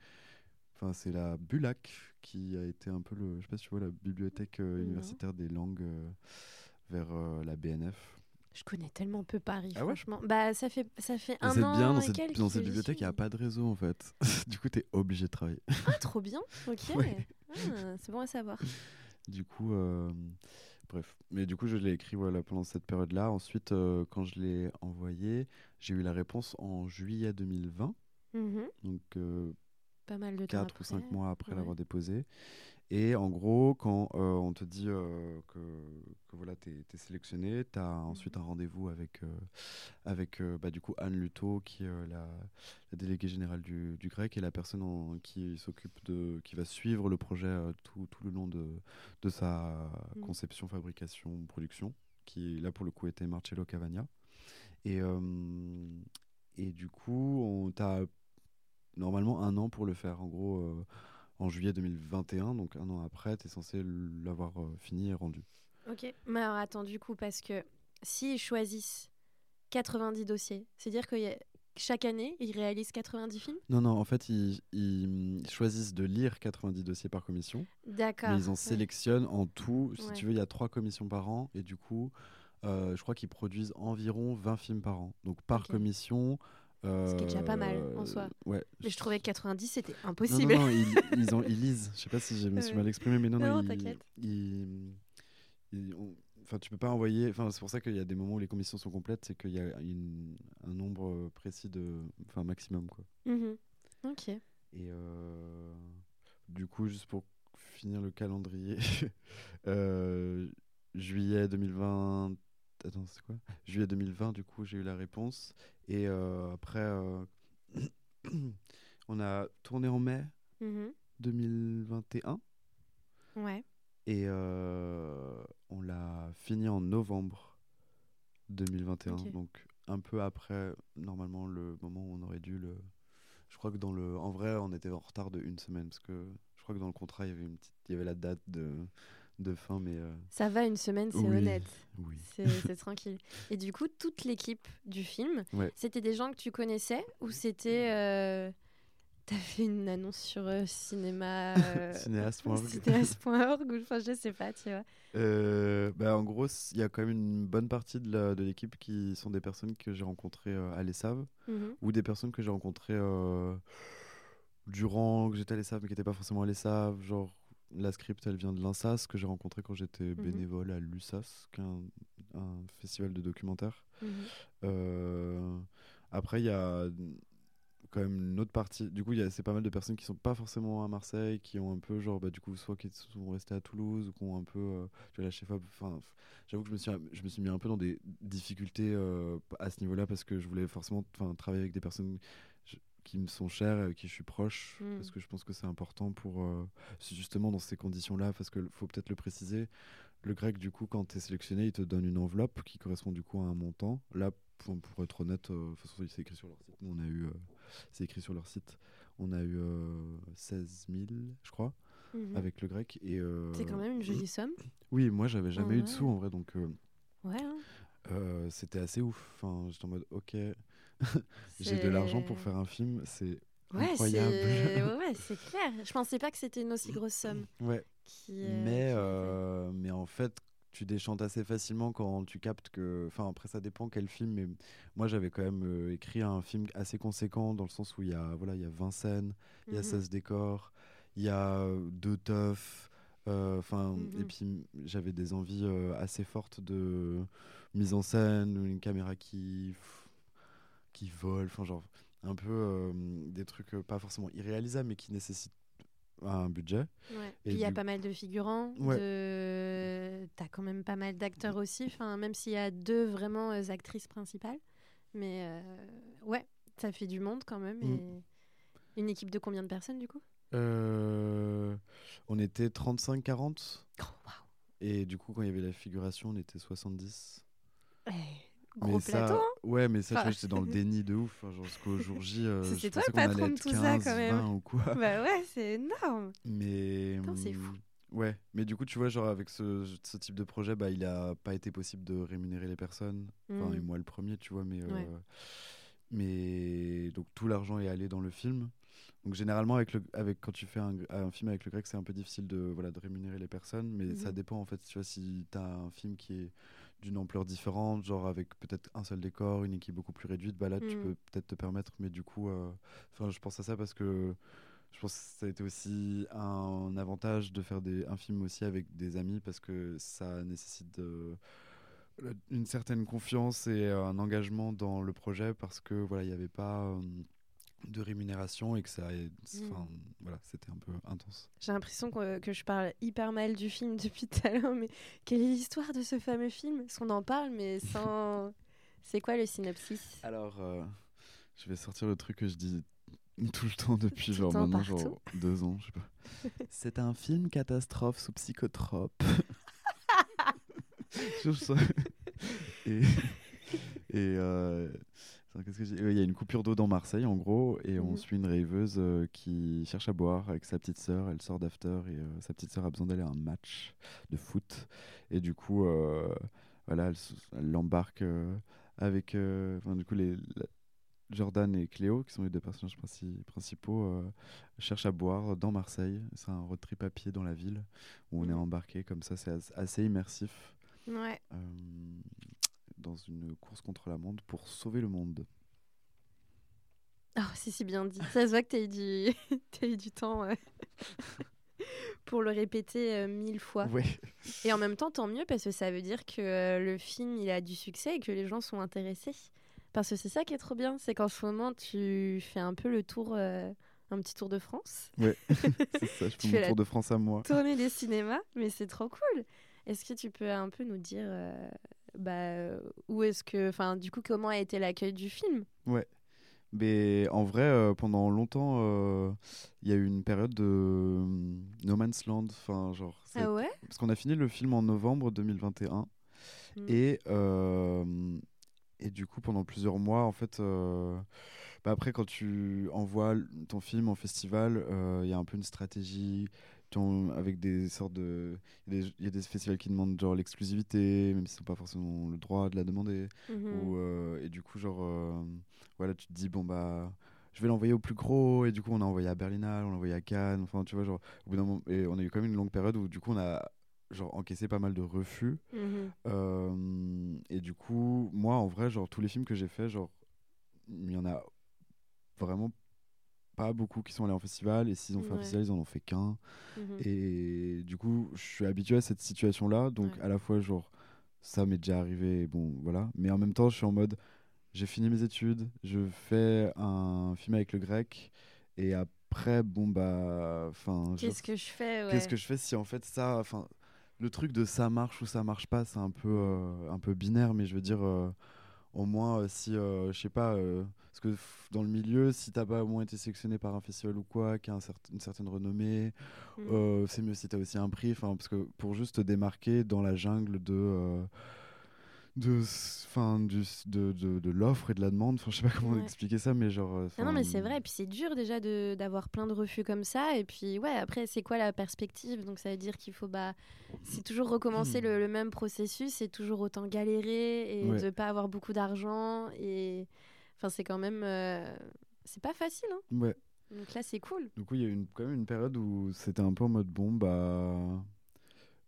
Enfin, c'est la Bulac qui a été un peu le. Je sais pas si tu vois, la bibliothèque universitaire des langues vers la BNF. Je connais tellement peu Paris, Ah ouais franchement. Bah, ça fait, ça fait un c'est an bien, dans et cette, quelques dans cette bibliothèque, il n'y a pas de réseau en fait. du coup, tu es obligé de travailler. Ah, trop bien. Ok. Ouais. Ah, c'est bon à savoir. Du coup, euh, bref. Mais du coup, je l'ai écrit voilà, pendant cette période-là. Ensuite, euh, quand je l'ai envoyé, j'ai eu la réponse en juillet 2020. Mhm. Donc, euh, Pas mal de temps 4 ou après. 5 mois après ouais. l'avoir déposé. Et en gros, quand euh, on te dit euh, que, que voilà, tu es, sélectionné, tu as ensuite un rendez-vous avec, euh, avec bah, du coup Anne Luto, qui est la, la déléguée générale du, du grec et la personne en- qui s'occupe de qui va suivre le projet tout, tout le long de, de sa Mhm. conception, fabrication, production, qui là pour le coup était Marcello Cavagna. Et, et du coup, on t'a normalement un an pour le faire. En gros, en juillet 2021, donc un an après, tu es censé l'avoir euh, fini et rendu. Ok. Mais alors, attends, du coup, parce que s'ils choisissent 90 dossiers, c'est-à-dire que y a- chaque année, ils réalisent 90 films? Non, non, en fait, ils, ils choisissent de lire 90 dossiers par commission, D'accord. mais ils en ouais. sélectionnent en tout. Si Ouais. tu veux, il y a trois commissions par an, et du coup, euh, je crois qu'ils produisent environ 20 films par an. Donc par commission. Ce qui est déjà pas mal, euh, en soi. Ouais. Mais je trouvais que 90, c'était impossible. non, non, ils, ils, ont- ils lisent. Je sais pas si je me suis mal exprimé, mais non, non, Non, ils- t'inquiète. ils- ont- Enfin, tu peux pas envoyer. Enfin, c'est pour ça qu'il y a des moments où les commissions sont complètes, c'est qu'il y a une- un nombre précis de, enfin, maximum, quoi. Mhm. Ok. Et euh, du coup, juste pour finir le calendrier, euh, juillet 2020. Attends, c'est quoi? Juillet 2020, du coup, j'ai eu la réponse. Et euh, après, euh, on a tourné en mai Mhm. 2021 Ouais. et euh, on l'a fini en novembre 2021. Ok. Donc un peu après, normalement, le moment où on aurait dû le. Je crois que dans le. En vrai, on était en retard de une semaine parce que je crois que dans le contrat, il y avait, une petite... il y avait la date de, de fin, mais. euh, Ça va une semaine, c'est oui, honnête. Oui. C'est tranquille. Et du coup, toute l'équipe du film, Ouais. c'était des gens que tu connaissais ou c'était. Euh... T'as fait une annonce sur euh, cinéma. Cinéaste.org. cinéaste.org ou enfin, je sais pas, tu vois. Bah, en gros, il y a quand même une bonne partie de l'équipe qui sont des personnes que j'ai rencontrées à l'ESSAV. Mhm. ou des personnes que j'ai rencontrées durant que j'étais à l'ESSAV mais qui n'étaient pas forcément à l'ESSAV genre la script elle vient de l'INSAS que j'ai rencontré quand j'étais Mhm. bénévole à l'USAS qui est un, un festival de documentaires Mhm. Euh, après il y a quand même une autre partie du coup il y a c'est pas mal de personnes qui sont pas forcément à Marseille qui ont un peu genre bah du coup soit qui sont restés à Toulouse ou qui ont un peu euh, tu vois la chef enfin j'avoue que je me suis je me suis mis un peu dans des difficultés euh, à ce niveau-là parce que je voulais forcément enfin travailler avec des personnes qui me sont chères et qui je suis proche Mm. parce que je pense que c'est important pour euh, justement dans ces conditions-là parce que faut peut-être le préciser le grec du coup quand tu es sélectionné il te donne une enveloppe qui correspond du coup à un montant là pour, pour être honnête euh, de toute façon c'est écrit sur leur site Nous, on a eu euh, c'est écrit sur leur site on a eu euh, 16 000 je crois Mhm. avec le grec et euh, C'est quand même une jolie somme. oui moi j'avais jamais eu de sous en vrai donc euh, Ouais. hein. euh, c'était assez ouf enfin j'étais en mode ok j'ai de l'argent pour faire un film c'est Ouais, incroyable c'est ouais, c'est clair. Je pensais pas que c'était une aussi grosse somme. ouais Qui, euh, mais, euh, mais en fait, tu déchantes assez facilement quand tu captes que. Enfin, après, ça dépend quel film. Mais moi, j'avais quand même euh, écrit un film assez conséquent dans le sens où il y a, voilà, il y a 20 scènes, il y a Mhm. 16 décors, il y a deux teufs. Enfin, et Mhm. puis j'avais des envies assez fortes de mise en scène, une caméra qui qui vole, enfin genre un peu euh, des trucs euh, pas forcément irréalisables, mais qui nécessitent un budget. Ouais. Et Puis il y a du- pas mal de figurants. Ouais. De... T'as quand même pas mal d'acteurs aussi. Enfin, même s'il y a deux vraiment euh, actrices principales. Mais euh, ouais, ça fait du monde quand même. Mm. Une équipe de combien de personnes du coup? On était 35-40. Oh. Et du coup, quand il y avait la figuration, on était 70. Eh, Gros mais ça, hein Ouais, mais ça, Enfin. j'étais dans le déni de ouf. Enfin, genre, jusqu'au jour J, euh, C'est- je c'est toi qu'on allait patron de être tout ça, 15, quand même. 20 ou quoi. bah ouais, c'est énorme. Mais. C'est fou. Ouais, mais du coup, tu vois, genre, avec ce, ce type de projet, bah, il a pas été possible de rémunérer les personnes. Enfin, Mm. et moi le premier, tu vois, mais. euh, Ouais. Mais. Donc, tout l'argent est allé dans le film. Donc, généralement, avec le, avec, quand tu fais un, un film avec le grec, c'est un peu difficile de, voilà, de rémunérer les personnes. Mais ça Mhm. dépend, en fait, tu vois, si tu as un film qui est d'une ampleur différente, genre avec peut-être un seul décor, une équipe beaucoup plus réduite, bah là, tu Mm. peux peut-être te permettre. Mais du coup, euh, enfin, je pense à ça parce que je pense que ça a été aussi un avantage de faire des, un film aussi avec des amis parce que ça nécessite de- une certaine confiance et un engagement dans le projet parce que voilà il n'y avait pas euh, de rémunération et que ça enfin voilà c'était un peu intense. J'ai l'impression que, que je parle hyper mal du film depuis tout à l'heure, mais quelle est l'histoire de ce fameux film? Parce qu'on en parle, mais sans. C'est quoi le synopsis? Alors euh, je vais sortir le truc que je dis tout le temps depuis Tout genre temps, maintenant partout. genre deux ans je sais pas. C'est un film catastrophe sous psychotrope. Et euh, Ouais, il y a une coupure d'eau dans Marseille en gros et on Mhm. suit une rêveuse euh, qui cherche à boire avec sa petite sœur elle sort d'after et euh, sa petite sœur a besoin d'aller à un match de foot et du coup euh, voilà elle l'embarque euh, avec euh, enfin, du coup les la- Jordan et Cléo, qui sont les deux personnages princi- principaux, euh, cherchent à boire dans Marseille. C'est un road trip à pied dans la ville où on est Mhm. embarqué comme ça. C'est as- assez immersif Ouais. Dans une course contre la montre pour sauver le monde. Oh, c'est si bien dit. Ça se voit que t'as eu du, eu du temps euh, pour le répéter euh, mille fois. Ouais. Et en même temps, tant mieux parce que ça veut dire que euh, le film il a du succès et que les gens sont intéressés. Parce que c'est ça qui est trop bien, c'est qu'en ce moment tu fais un peu le tour, un petit tour de France, C'est ça, je Tu fais mon tour de France à moi. tourner des cinémas, mais c'est trop cool. Est-ce que tu peux un peu nous dire, bah, où est-ce que, enfin, du coup, comment a été l'accueil du film? Mais en vrai, euh, pendant longtemps, euh, il y a eu une période de euh, No Man's Land. Enfin, genre, Ah ouais? Parce qu'on a fini le film en novembre 2021. Mm. Et, euh, et du coup, pendant plusieurs mois, en fait, bah après, quand tu envoies ton film en festival, il y a un peu une stratégie avec des sortes de. Il y, a des- festivals qui demandent genre l'exclusivité, même s'ils n'ont pas forcément le droit de la demander. Mhm. Ou, euh, et du coup, genre, euh, voilà, tu te dis, bon, bah. Je vais l'envoyer au plus gros, et du coup, on a envoyé à Berlinale, on l'a envoyé à Cannes, enfin, tu vois, genre, au bout d'un moment, et on a eu quand même une longue période où, du coup, on a, genre, encaissé pas mal de refus. Mhm. Euh, et du coup, moi, en vrai, genre, tous les films que j'ai faits, genre, il y en a vraiment pas beaucoup qui sont allés en festival. Et s'ils ont fait un festival, ils en ont fait qu'un. Mhm. Et du coup, je suis habitué à cette situation-là. Donc, Ouais. à la fois, genre, ça m'est déjà arrivé, bon, voilà. Mais en même temps, je suis en mode, j'ai fini mes études, je fais un film avec le grec. Et après, bon, bah, Qu'est-ce que je fais ouais. Qu'est-ce que je fais si en fait ça, enfin, le truc de ça marche ou ça marche pas, c'est un peu, euh, un peu binaire, mais je veux dire, euh, au moins euh, si, euh, je sais pas, euh, parce que dans le milieu, si t'as pas au moins été sélectionné par un festival ou quoi, qui a un cer- une certaine renommée, euh, c'est mieux si t'as aussi un prix, enfin, parce que pour juste te démarquer dans la jungle de de fin du de, de, de l'offre et de la demande enfin je sais pas comment Ouais. expliquer ça mais genre euh, Non, mais c'est vrai. Et puis c'est dur déjà de- d'avoir plein de refus comme ça. Et puis, ouais, après, c'est quoi la perspective? Donc, ça veut dire qu'il faut, bah, c'est toujours recommencer le, le même processus, c'est toujours autant galérer et Ouais. de pas avoir beaucoup d'argent. Et enfin, c'est quand même, euh, c'est pas facile. Hein. ouais Donc là, c'est cool. Du coup, il y a eu quand même une période où c'était un peu en mode bon, bah.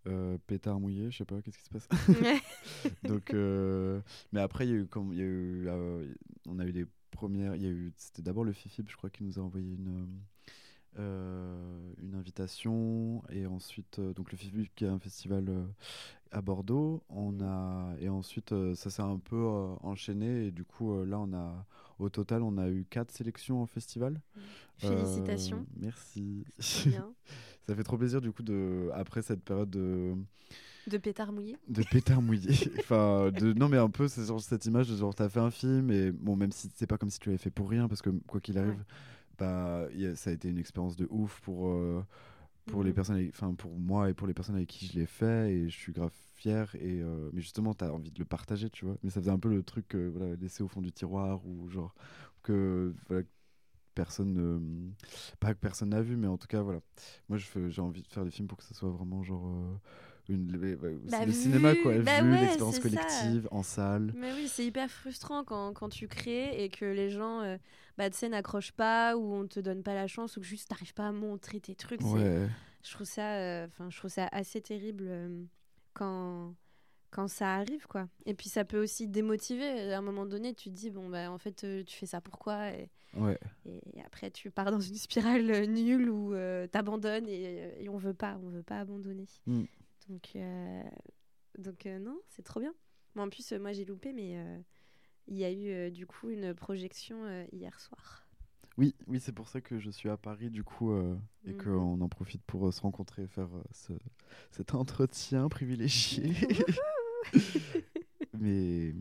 Euh, pétard mouillé, je sais pas, qu'est-ce qui se passe? Donc, euh, mais après, il y a eu, comme, il y a eu, euh, on a eu des premières. Il y a eu, c'était d'abord le FIFIB, je crois, qui nous a envoyé une, une invitation et ensuite donc le FIFBIP qui est un festival à Bordeaux. On a et ensuite ça s'est un peu enchaîné et du coup là on a au total on a eu quatre sélections en festival. Félicitations. Merci. Bien. ça fait trop plaisir du coup de après cette période de De pétard mouillé. de pétard mouillé. enfin, de, non, mais un peu, c'est genre cette image de genre, t'as fait un film, et bon, même si c'est pas comme si tu l'avais fait pour rien, parce que quoi qu'il arrive, Ouais. bah, a- ça a été une expérience de ouf pour, euh, pour les Mhm. personnes, avec- enfin, pour moi et pour les personnes avec qui je l'ai fait, et je suis grave fier, et, euh, mais justement, t'as envie de le partager, tu vois. Mais ça faisait un peu le truc, euh, voilà, laissé au fond du tiroir, ou genre, que, voilà, personne ne- pas que personne n'a vu mais en tout cas voilà moi j'ai envie de faire des films pour que ça soit vraiment genre euh, une le, Bah, le cinéma quoi bah vu ouais, l'expérience ça. collective en salle Mais oui, c'est hyper frustrant quand, quand tu crées et que les gens, euh, bah, tu sais, n'accrochent pas ou on te donne pas la chance ou que juste t'arrives pas à montrer tes trucs. ouais Je trouve ça, euh, enfin, je trouve ça assez terrible euh, quand quand ça arrive quoi. Et puis ça peut aussi démotiver. À un moment donné, tu te dis bon bah en fait euh, tu fais ça pourquoi et, ouais et après tu pars dans une spirale euh, nulle où euh, t'abandonnes et, et on veut pas, on veut pas abandonner. Mm. Donc euh, donc euh, non, c'est trop bien. Moi en plus euh, moi j'ai loupé mais euh, il y a eu euh, du coup une projection euh, hier soir. oui oui c'est pour ça que je suis à Paris du coup euh, et Mhm. qu'on en profite pour euh, se rencontrer et faire euh, ce, cet entretien privilégié mais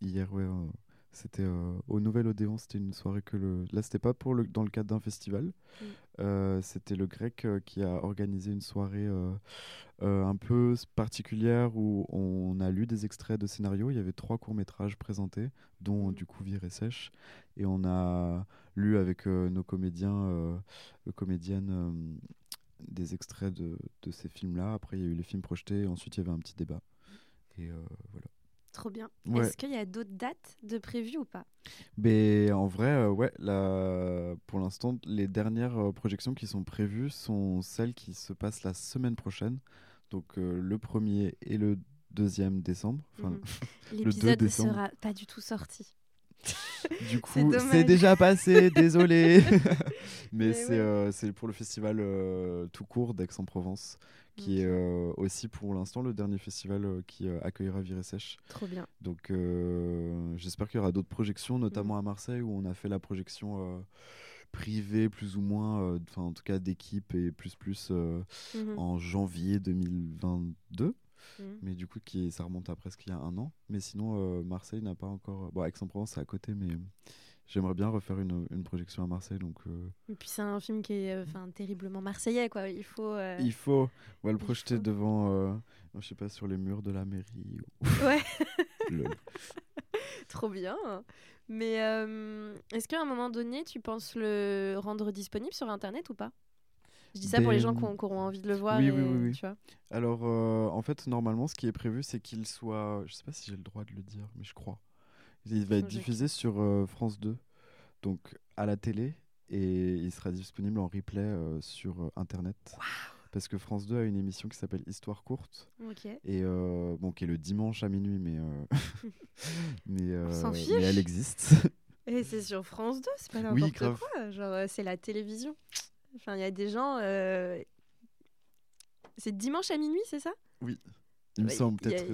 hier ouais euh, c'était euh, au Nouvel Odéon c'était une soirée que le là c'était pas pour le dans le cadre d'un festival. Mm. Euh, c'était le grec euh, qui a organisé une soirée euh, euh, un peu particulière où on a lu des extraits de scénarios. Il y avait trois courts métrages présentés dont Mm. du coup Vire et Sèche. Et on a lu avec euh, nos comédiens euh, euh, comédiennes euh, des extraits de, de ces films là après il y a eu les films projetés. Et ensuite il y avait un petit débat et euh, voilà Trop bien. Ouais. Est-ce qu'il y a d'autres dates de prévues ou pas? Mais en vrai, euh, ouais, là, pour l'instant, les dernières euh, projections qui sont prévues sont celles qui se passent la semaine prochaine. Donc euh, le 1er et le 2e décembre. Enfin. 2 L'épisode décembre. sera pas du tout sorti. Du C'est coup, c'est déjà passé, désolé. Mais, Mais c'est ouais. euh, pour le festival tout court d'Aix-en-Provence, qui est euh, aussi pour l'instant le dernier festival euh, qui euh, accueillera Viré Sèche. Trop bien. Donc j'espère qu'il y aura d'autres projections, Mm. notamment à Marseille où on a fait la projection privée plus ou moins, euh, enfin en tout cas d'équipe et plus plus euh, Mhm. en janvier 2022. Mhm. Mais du coup qui, ça remonte à presque il y a un an. Mais sinon euh, Marseille n'a pas encore... Bon Aix-en-Provence c'est à côté mais j'aimerais bien refaire une, une projection à Marseille. Donc euh, Et puis c'est un film qui est euh, enfin terriblement marseillais quoi. Il faut. euh, il faut on va le projeter faut. devant, euh, je sais pas, sur les murs de la mairie. ou- Ouais. Trop bien. Mais euh, est-ce qu'à un moment donné, tu penses le rendre disponible sur Internet ou pas? Je dis ça pour les gens qui ont, qui auront envie de le voir. Oui, et, oui, oui, oui. Tu vois Alors, euh, en fait, normalement, ce qui est prévu, c'est qu'il soit. Je sais pas si j'ai le droit de le dire, mais je crois. Il va être diffusé sur euh, France 2, donc à la télé, et il sera disponible en replay euh, sur euh, Internet. Parce que France 2 a une émission qui s'appelle Histoire courte, et euh, bon, qui est le dimanche à minuit, mais, euh, mais, euh, elle existe. Et c'est sur France 2, c'est pas Oui, n'importe grave. quoi. Genre, c'est la télévision. Enfin, il y a des gens. C'est dimanche à minuit, c'est ça? Il me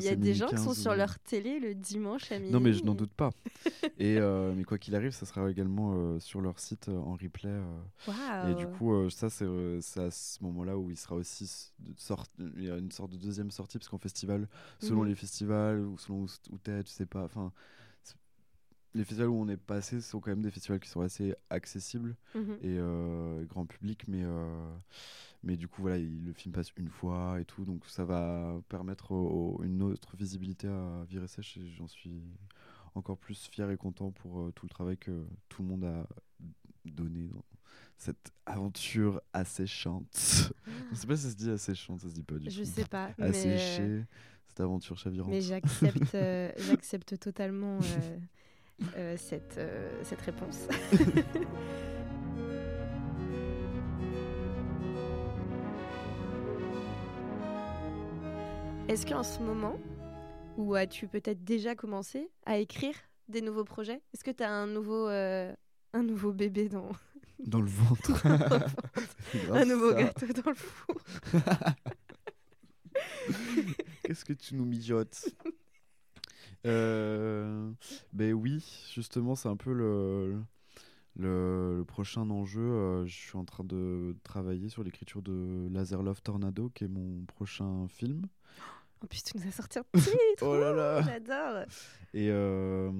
y a, y des gens qui sont 15 sur leur télé le dimanche à minuit. Non, mais je n'en et- doute pas. et, euh, mais quoi qu'il arrive, ça sera également euh, sur leur site euh, en replay. euh. Et du coup, euh, ça, c'est euh, à ce moment-là où il sera aussi il y a une sorte de deuxième sortie, parce qu'en festival, selon Mhm. les festivals ou selon où, t'es, tu sais pas. Enfin, les festivals où on est passé sont quand même des festivals qui sont assez accessibles Mhm. et euh, grand public, mais euh, mais du coup, voilà, il- le film passe une fois et tout, donc ça va permettre au- au- une autre visibilité à Virer Sèche et j'en suis encore plus fier et content pour euh, tout le travail que tout le monde a donné dans cette aventure asséchante. Je sais pas si ça se dit asséchante, ça se dit pas du Je tout. sais pas. mais, euh, cette aventure chavirante. Mais j'accepte, euh, j'accepte totalement cette, cette réponse. Est-ce qu'en ce moment, ou as-tu peut-être déjà commencé à écrire des nouveaux projets? Est-ce que tu as un nouveau, euh, un nouveau bébé dans, Dans le ventre. Un nouveau ça. gâteau dans le four. Qu'est-ce que tu nous mijotes? Euh, Ben oui, justement, c'est un peu le, le, le prochain enjeu. Euh, je suis en train de travailler sur l'écriture de Laser Love Tornado, qui est mon prochain film. En plus, tu nous as sorti un titre. Oh là là. J'adore. Et euh,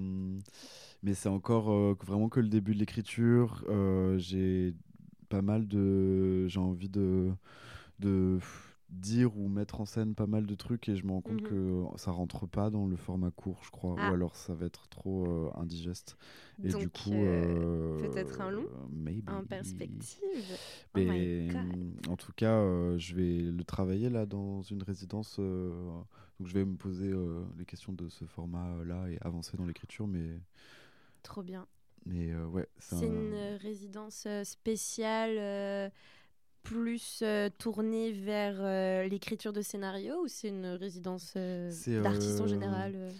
mais c'est encore euh, vraiment que le début de l'écriture. Euh, j'ai pas mal de, j'ai envie de de dire ou mettre en scène pas mal de trucs et je me rends compte Mhm. que ça rentre pas dans le format court, je crois, Ah. ou alors ça va être trop euh, indigeste. Et Donc, du coup, euh, euh, peut-être un long maybe. en perspective. Oh Mais, en tout cas, euh, je vais le travailler là dans une résidence. donc je vais me poser les questions de ce format-là et avancer dans l'écriture. Mais, Trop bien. mais ouais, c'est C'est un- une résidence spéciale plus euh, tournée vers euh, l'écriture de scénario ou c'est une résidence euh, C'est, d'artiste en euh, général euh?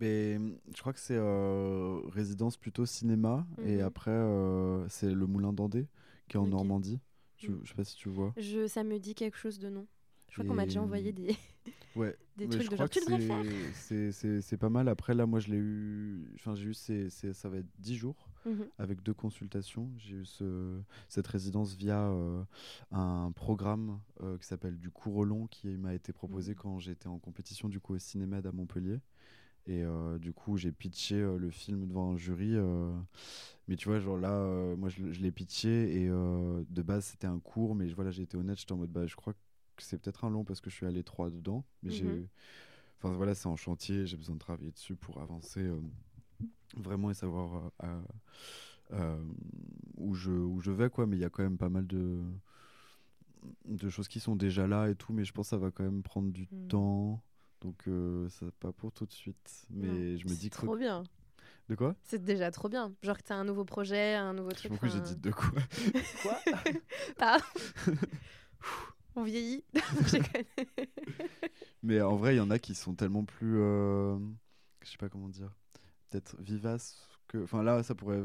Mais hum, je crois que c'est euh, résidence plutôt cinéma. Et Mhm. après, euh, c'est le Moulin d'Andé, qui est en. Normandie. Mhm. Je sais pas si tu vois. Je, ça me dit quelque chose de nom. Je crois qu'on m'a déjà envoyé des, Ouais. des Mais trucs je de genre tu devrais faire. c'est- pas mal. Après, là, moi, je l'ai eu. Enfin, j'ai eu. ça va être 10 jours. Mhm. avec deux consultations. J'ai eu ce- cette résidence via euh, un programme euh, qui s'appelle du cours au long qui m'a été proposé Mhm. quand j'étais en compétition du coup au Cinémed à Montpellier. Et euh, du coup, j'ai pitché euh, le film devant un jury. euh, mais tu vois, genre là, moi, je, l'ai pitché et de base, c'était un cours. Mais voilà, j'ai été honnête, j'étais en mode, bah, je crois que c'est peut-être un long parce que je suis à l'étroit dedans. Mais Mhm. j'ai. Enfin voilà, c'est en chantier, j'ai besoin de travailler dessus pour avancer vraiment et savoir euh, euh, euh, où, je, où je vais, quoi. Mais il y a quand même pas mal de, de choses qui sont déjà là et tout, mais je pense que ça va quand même prendre du Mhm. temps. Donc, euh, ça pas pour tout de suite. Mais Non, je me c'est dis que. trop bien. De quoi? C'est déjà trop bien. Genre que t'as un nouveau projet, un nouveau truc. pas pourquoi j'ai dit de quoi. quoi? Pardon. On vieillit. Mais en vrai, il y en a qui sont tellement plus. euh, je sais pas comment dire. Peut-être vivaces que. Enfin là, ça pourrait.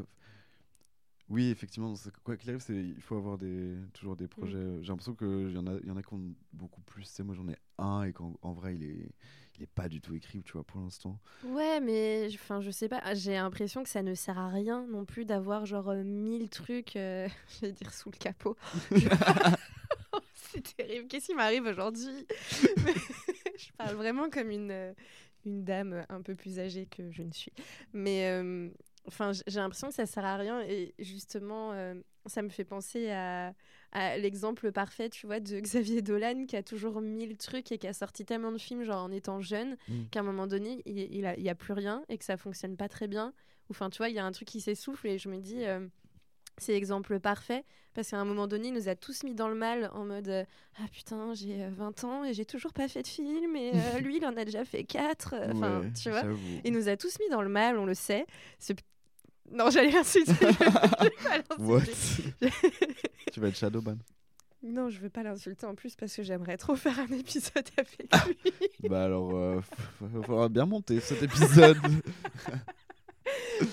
Oui, effectivement, c'est- quoi qu'il arrive, c'est- il faut avoir des, toujours des projets. J'ai l'impression qu'il y, en a- il y en a qui ont beaucoup plus. Sais, moi, j'en ai un et qu'en en vrai, il est, il est pas du tout écrit, tu vois, pour l'instant. Ouais, mais enfin, je sais pas, j'ai l'impression que ça ne sert à rien non plus d'avoir genre euh, 1000 trucs, euh, je vais dire sous le capot. C'est terrible, qu'est-ce qui m'arrive aujourd'hui? Je parle vraiment comme une, euh, une dame un peu plus âgée que je ne suis. Mais euh, enfin, j'ai l'impression que ça sert à rien et justement, euh, ça me fait penser à, à l'exemple parfait, tu vois, de Xavier Dolan qui a toujours 1000 trucs et qui a sorti tellement de films genre en étant jeune Mm. qu'à un moment donné, il, il, a, a plus rien et que ça fonctionne pas très bien. Ou Enfin, tu vois, il y a un truc qui s'essouffle et je me dis, euh, c'est l'exemple parfait parce qu'à un moment donné, il nous a tous mis dans le mal en mode euh, Ah putain, j'ai euh, 20 ans et j'ai toujours pas fait de film et euh, lui, il en a déjà fait 4. Enfin, Ouais, tu vois, il nous a tous mis dans le mal, on le sait. Ce... Non, j'allais l'insulter. What? Tu vas être Shadowban. Non, je veux pas l'insulter en plus parce que j'aimerais trop faire un épisode avec lui. bah alors, euh, il faudra bien monter cet épisode.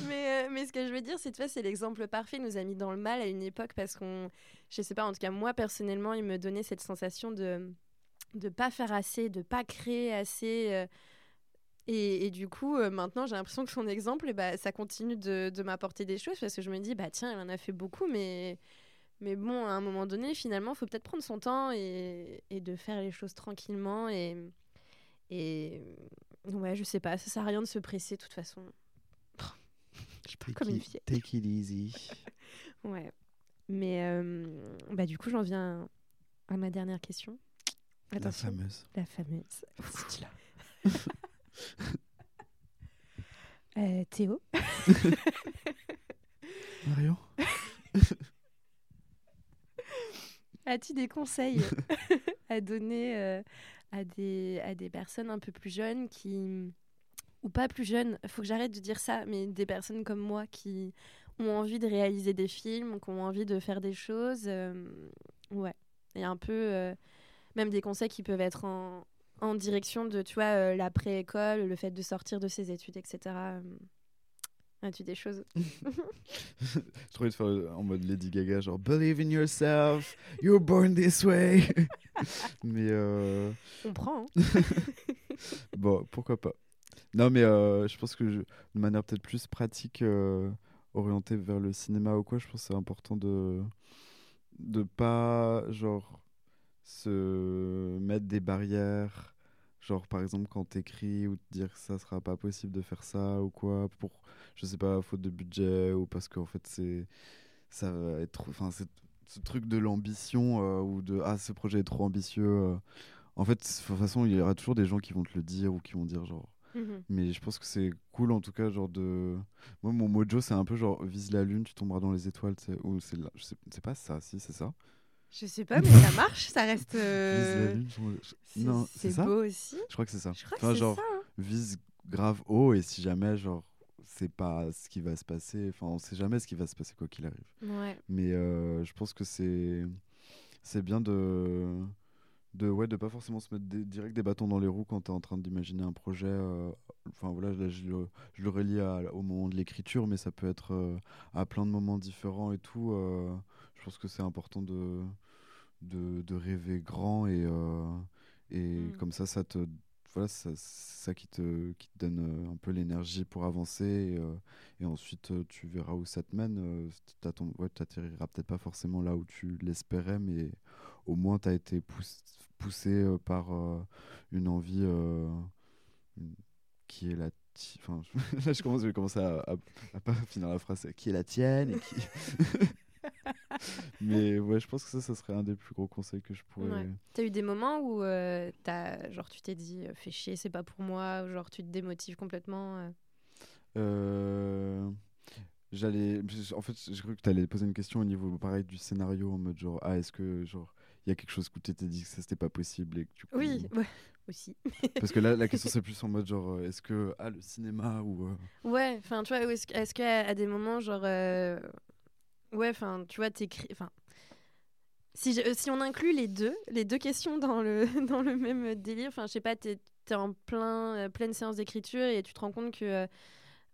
mais, mais ce que je veux dire, c'est tu vois, c'est l'exemple parfait. Il nous a mis dans le mal à une époque parce qu'on, je sais pas, en tout cas moi personnellement, il me donnait cette sensation de de pas faire assez, de pas créer assez. euh, et, du coup, euh, maintenant, j'ai l'impression que son exemple, bah, ça continue de, m'apporter des choses parce que je me dis, bah tiens, il en a fait beaucoup, mais mais bon, à un moment donné, finalement, il faut peut-être prendre son temps et, et de faire les choses tranquillement et et ouais, je sais pas, ça sert à rien de se presser de toute façon. Je parle comme une fille. Take it easy. Ouais. Mais euh, bah du coup, j'en viens à ma dernière question. La fameuse. la fameuse. Euh, Théo, Marion as-tu des conseils à donner euh, à, des, à des personnes un peu plus jeunes qui ou pas plus jeunes, faut que j'arrête de dire ça, mais des personnes comme moi qui ont envie de réaliser des films, qui ont envie de faire des choses, euh, ouais, et un peu euh, même des conseils qui peuvent être en, en direction de, tu vois, euh, l'après-école, le fait de sortir de ses études, etc. euh, As-tu des choses? Je trouvais de faire en mode Lady Gaga, genre Believe in yourself, you're born this way. mais euh, On prend. hein. bon, pourquoi pas. Non, mais euh, je pense que de manière peut-être plus pratique, euh, orientée vers le cinéma ou quoi, je pense que c'est important de de pas genre se mettre des barrières. Genre, par exemple, quand t'écris ou te dire que ça sera pas possible de faire ça ou quoi, pour, je sais pas, faute de budget ou parce qu'en fait, c'est. Ça va être. Enfin, ce truc de l'ambition euh, ou de ah, ce projet est trop ambitieux. En fait, de toute façon, il y aura toujours des gens qui vont te le dire ou qui vont dire genre. Mhm. Mais je pense que c'est cool en tout cas, genre de. Moi, mon mojo, c'est un peu genre vise la lune, tu tomberas dans les étoiles. Ou c'est là- sais... pas ça, si, c'est ça. Je sais pas, mais ça marche, ça reste. Vise la euh, lune, Non, c'est beau aussi. Je crois que c'est ça. Je crois Enfin, que genre, ça. hein. vise grave haut et si jamais, genre, c'est pas ce qui va se passer. Enfin, on sait jamais ce qui va se passer quoi qu'il arrive. Ouais. Mais euh, je pense que c'est c'est bien de de ouais de pas forcément se mettre des- direct des bâtons dans les roues quand tu es en train d'imaginer un projet. euh, Enfin voilà, là, je, le, je le relie à- au moment de l'écriture, mais ça peut être euh, à plein de moments différents et tout. euh, je pense que c'est important de, de de rêver grand et et Mm. comme ça ça te voilà ça- ça qui te qui te donne un peu l'énergie pour avancer et, et ensuite, tu verras où ça te mène. Ton- ouais, t'atterriras peut-être pas forcément là où tu l'espérais, mais au moins, tu as été pouss- poussé euh, par euh, une envie euh, qui est la Enfin, là, je commence, je vais commencer à, à, à pas finir la phrase. Qui est la tienne et qui... Mais ouais, je pense que ça, ça serait un des plus gros conseils que je pourrais... Ouais. T'as eu des moments où euh, genre, tu t'es dit, fais chier, c'est pas pour moi, ou genre tu te démotives complètement. euh? Euh, J'allais. En fait, j'ai cru que tu allais poser une question au niveau pareil du scénario en mode genre ah est-ce que genre il y a quelque chose où tu t'es dit que ça c'était pas possible et que du coup Oui, ouais, aussi. parce que là la question c'est plus en mode genre euh, est-ce que ah le cinéma ou euh, Ouais, enfin, tu vois, est-ce qu'à à des moments, genre. euh, Ouais, enfin, tu vois, t'écris. Enfin. Si, je- euh, si on inclut les deux, les deux questions dans le, dans le même délire, enfin, je sais pas, t'es es en plein, euh, pleine séance d'écriture et tu te rends compte que, euh,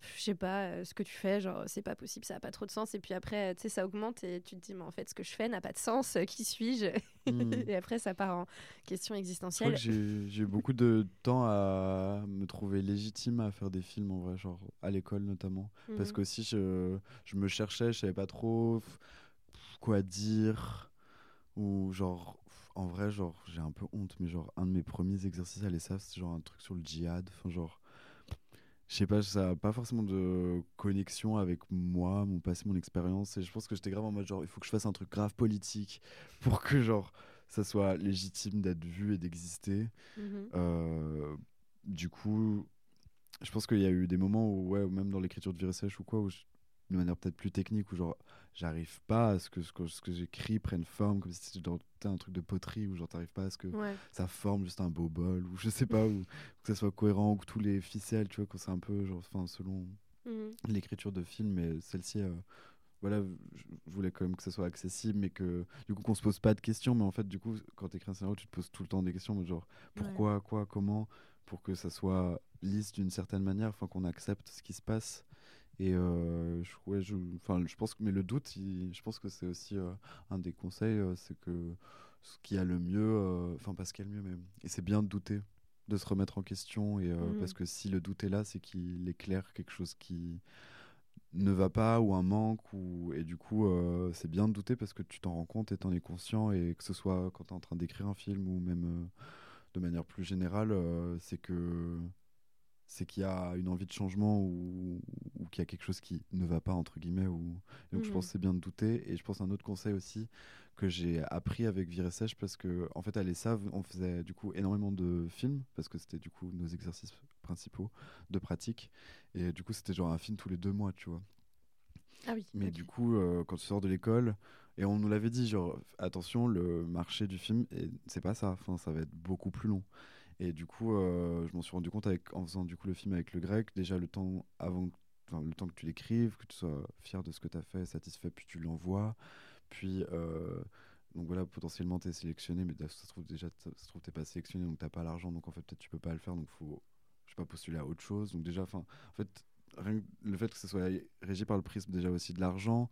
je sais pas, euh, ce que tu fais, genre, c'est pas possible, ça a pas trop de sens. Et puis après, tu sais, ça augmente et tu te dis, mais en fait, ce que je fais n'a pas de sens, euh, qui suis-je? Hmm. Et après, ça part en question existentielle. j'ai eu beaucoup de temps à me trouver légitime à faire des films en vrai, genre à l'école notamment. Parce Mhm. que aussi je, je me cherchais, je savais pas trop quoi dire. Ou genre, en vrai, genre, j'ai un peu honte, mais genre, un de mes premiers exercices à l'ESAF, c'est genre un truc sur le djihad. Enfin, genre, je sais pas, ça a pas forcément de connexion avec moi, mon passé, mon expérience. Et je pense que j'étais grave en mode genre, il faut que je fasse un truc grave politique pour que genre, ça soit légitime d'être vu et d'exister. Mhm. Euh, du coup, je pense qu'il y a eu des moments où, ouais, ou même dans l'écriture de Viré Sèche ou quoi, où je- de manière peut-être plus technique, où genre, j'arrive pas à ce que ce que, ce que j'écris prenne forme, comme si c'était genre, un truc de poterie, où genre, t'arrives pas à ce que Ouais. ça forme juste un beau bol, ou je sais pas, ou que ça soit cohérent, ou que tous les ficelles, tu vois, quand c'est un peu, genre, enfin, selon Mhm. l'écriture de film, mais celle-ci, euh, voilà, je voulais quand même que ça soit accessible, mais que du coup qu'on se pose pas de questions, mais en fait, du coup, quand tu écris un scénario, tu te poses tout le temps des questions, genre pourquoi, quoi, comment, pour que ça soit lisse d'une certaine manière, enfin qu'on accepte ce qui se passe. Et euh, je, ouais, je, je pense que, mais le doute, il- je pense que c'est aussi euh, un des conseils, euh, c'est que ce qui a le mieux, enfin pas ce qui a le mieux, mais et c'est bien de douter, de se remettre en question, et Mhm. parce que si le doute est là, c'est qu'il éclaire quelque chose qui ne va pas ou un manque ou et du coup c'est bien de douter parce que tu t'en rends compte et t'en es conscient et que ce soit quand tu es en train d'écrire un film ou même de manière plus générale c'est que c'est qu'il y a une envie de changement ou, ou qu'il y a quelque chose qui ne va pas entre guillemets ou donc je Mhm. pense que c'est bien de douter et je pense un autre conseil aussi que j'ai appris avec Viré Sèche parce que en fait à l'ESAV on faisait du coup énormément de films parce que c'était du coup nos exercices principaux de pratique et du coup c'était genre un film tous les deux mois tu vois Ah oui. mais du coup, euh, quand tu sors de l'école, et on nous l'avait dit, genre, attention, le marché du film, c'est pas ça, enfin, ça va être beaucoup plus long. Et du coup, euh, je m'en suis rendu compte en faisant du coup le film avec le grec, déjà le temps avant, le temps que tu l'écrives, que tu sois fier de ce que tu as fait, satisfait, puis tu l'envoies. Puis, euh, donc voilà, potentiellement tu es sélectionné, mais ça se trouve déjà, ça se trouve t'es pas sélectionné, donc t'as pas l'argent, donc en fait peut-être tu peux pas le faire, donc faut, je sais pas, postuler à autre chose. Donc déjà, enfin, en fait, le fait que ce soit régi par le prisme déjà aussi de l'argent,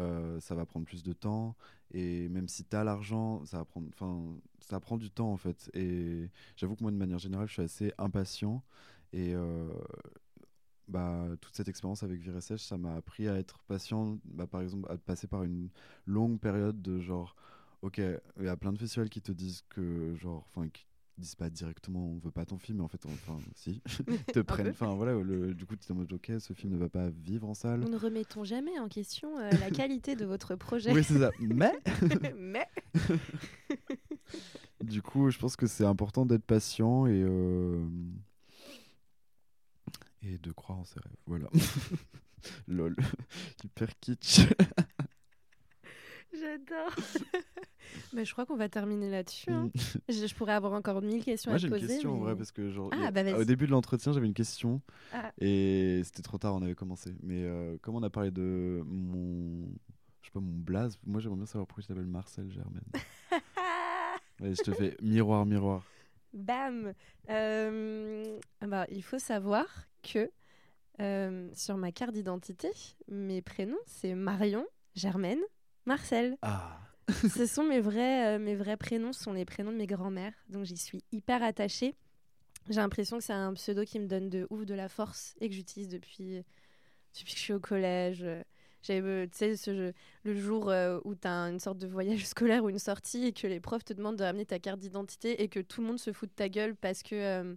euh, ça va prendre plus de temps. Et même si tu as l'argent, ça va prendre, ça prend du temps en fait. Et j'avoue que moi, de manière générale, je suis assez impatient. Et euh, bah, toute cette expérience avec Viresèche, ça m'a appris à être patient. Bah, par exemple, à passer par une longue période de genre, ok, il y a plein de festivals qui te disent que genre, enfin, qui disent pas directement on veut pas ton film mais en fait enfin si te prennent. enfin voilà le, du coup tu es en mode ok ce film ne va pas vivre en salle. Nous ne remettons jamais en question euh, la qualité de votre projet. oui c'est ça. Mais Mais. Du coup je pense que c'est important d'être patient et euh, et de croire en ses rêves. Voilà. Lol. Hyper kitsch j'adore. Mais je crois qu'on va terminer là-dessus. hein. Mm. Je, je pourrais avoir encore mille questions Moi à j'ai te une poser. question en vrai parce que genre Ah, a- bah, au début de l'entretien j'avais une question Ah. et c'était trop tard on avait commencé mais euh, comme on a parlé de mon je sais pas mon blaze moi j'aimerais bien savoir pourquoi je t'appelle Marcel Germaine je te fais miroir miroir Bam Euh, bah, Il faut savoir que euh, sur ma carte d'identité, mes prénoms, c'est Marion, Germaine, Marcel. ah Ce sont mes vrais, euh, mes vrais prénoms, ce sont les prénoms de mes grands-mères. Donc j'y suis hyper attachée. J'ai l'impression que c'est un pseudo qui me donne de ouf de la force et que j'utilise depuis, depuis que je suis au collège. J'avais, euh, tu sais, ce jeu- le jour euh, où tu as une sorte de voyage scolaire ou une sortie et que les profs te demandent de ramener ta carte d'identité et que tout le monde se fout de ta gueule parce que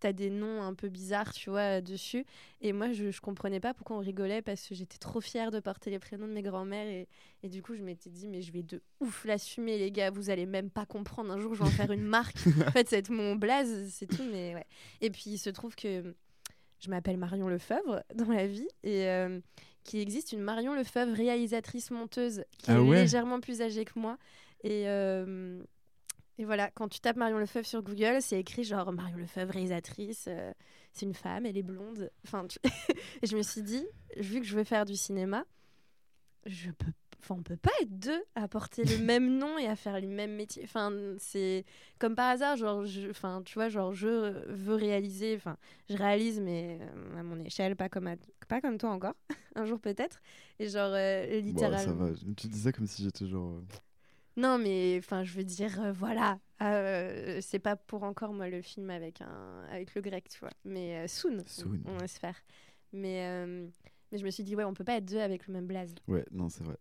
tu as des noms un peu bizarres, tu vois, dessus. Et moi, je, je comprenais pas pourquoi on rigolait parce que j'étais trop fière de porter les prénoms de mes grands-mères et, et du coup, je m'étais dit, mais je vais de ouf l'assumer, les gars, vous allez même pas comprendre. Un jour, je vais en faire une marque. en fait, c'est mon blaze, c'est tout, mais ouais. Et puis, il se trouve que je m'appelle Marion Lefebvre dans la vie et euh, qu'il existe une Marion Lefebvre, réalisatrice monteuse, qui Ah est ouais légèrement plus âgée que moi. Et. euh, et voilà, quand tu tapes Marion Lefebvre sur Google, c'est écrit genre Marion Lefebvre, réalisatrice, euh, c'est une femme, elle est blonde. Enfin, tu- et je me suis dit, vu que je veux faire du cinéma, je peux, enfin, on peut pas être deux à porter le même nom et à faire le même métier. Enfin, c'est comme par hasard, genre, je, enfin, tu vois, genre, je veux réaliser, enfin, je réalise, mais euh, à mon échelle, pas comme, à- pas comme toi encore, un jour peut-être. Et genre, euh, Bon, ça littéralement. va tu dis ça comme si j'étais genre Non, mais enfin, je veux dire, euh, voilà, euh, c'est pas pour encore moi le film avec un avec le grec, tu vois. Mais euh, soon, Soon. on faire. Mais mais je me suis dit ouais, on peut pas être deux avec le même blaze. ouais non c'est vrai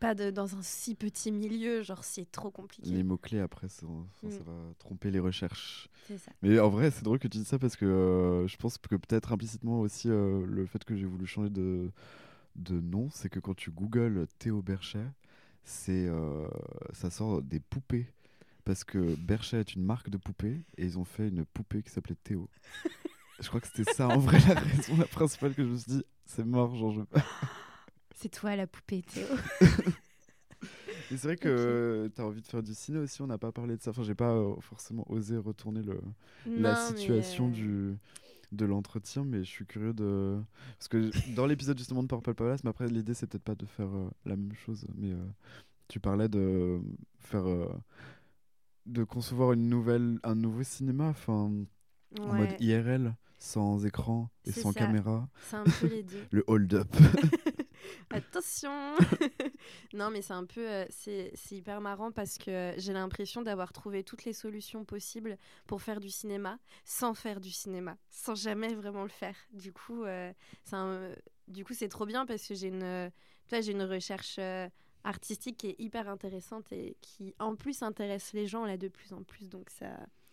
Pas de, dans un si petit milieu, genre c'est trop compliqué. les mots clés après ça, ça Mm. va tromper les recherches C'est ça. Mais en vrai, c'est drôle que tu dises ça parce que je pense que peut-être implicitement aussi le fait que j'ai voulu changer de, de nom, c'est que quand tu googles Théo Berchet, c'est euh, ça sort des poupées. Parce que Berchet est une marque de poupées et ils ont fait une poupée qui s'appelait Théo. je crois que c'était ça en vrai la raison la principale que je me suis dit, c'est mort, genre je veux pas. C'est toi la poupée Théo. Et c'est vrai que tu as envie de faire du ciné aussi, on n'a pas parlé de ça. Enfin, j'ai pas euh, forcément osé retourner le, la Non, situation euh, du de l'entretien mais je suis curieux de parce que dans l'épisode justement de Purple Palace mais après l'idée c'est peut-être pas de faire euh, la même chose mais euh, tu parlais de faire euh, de concevoir une nouvelle un nouveau cinéma enfin en mode IRL sans écran et sans ça. caméra c'est un peu les deux. le hold up Attention Non, mais c'est un peu... euh, c'est hyper marrant parce que j'ai l'impression d'avoir trouvé toutes les solutions possibles pour faire du cinéma sans faire du cinéma, sans jamais vraiment le faire. Du coup, euh, c'est un- du coup, c'est trop bien parce que j'ai une, tu j'ai une recherche euh, artistique qui est hyper intéressante et qui, en plus, intéresse les gens là de plus en plus. Donc ça...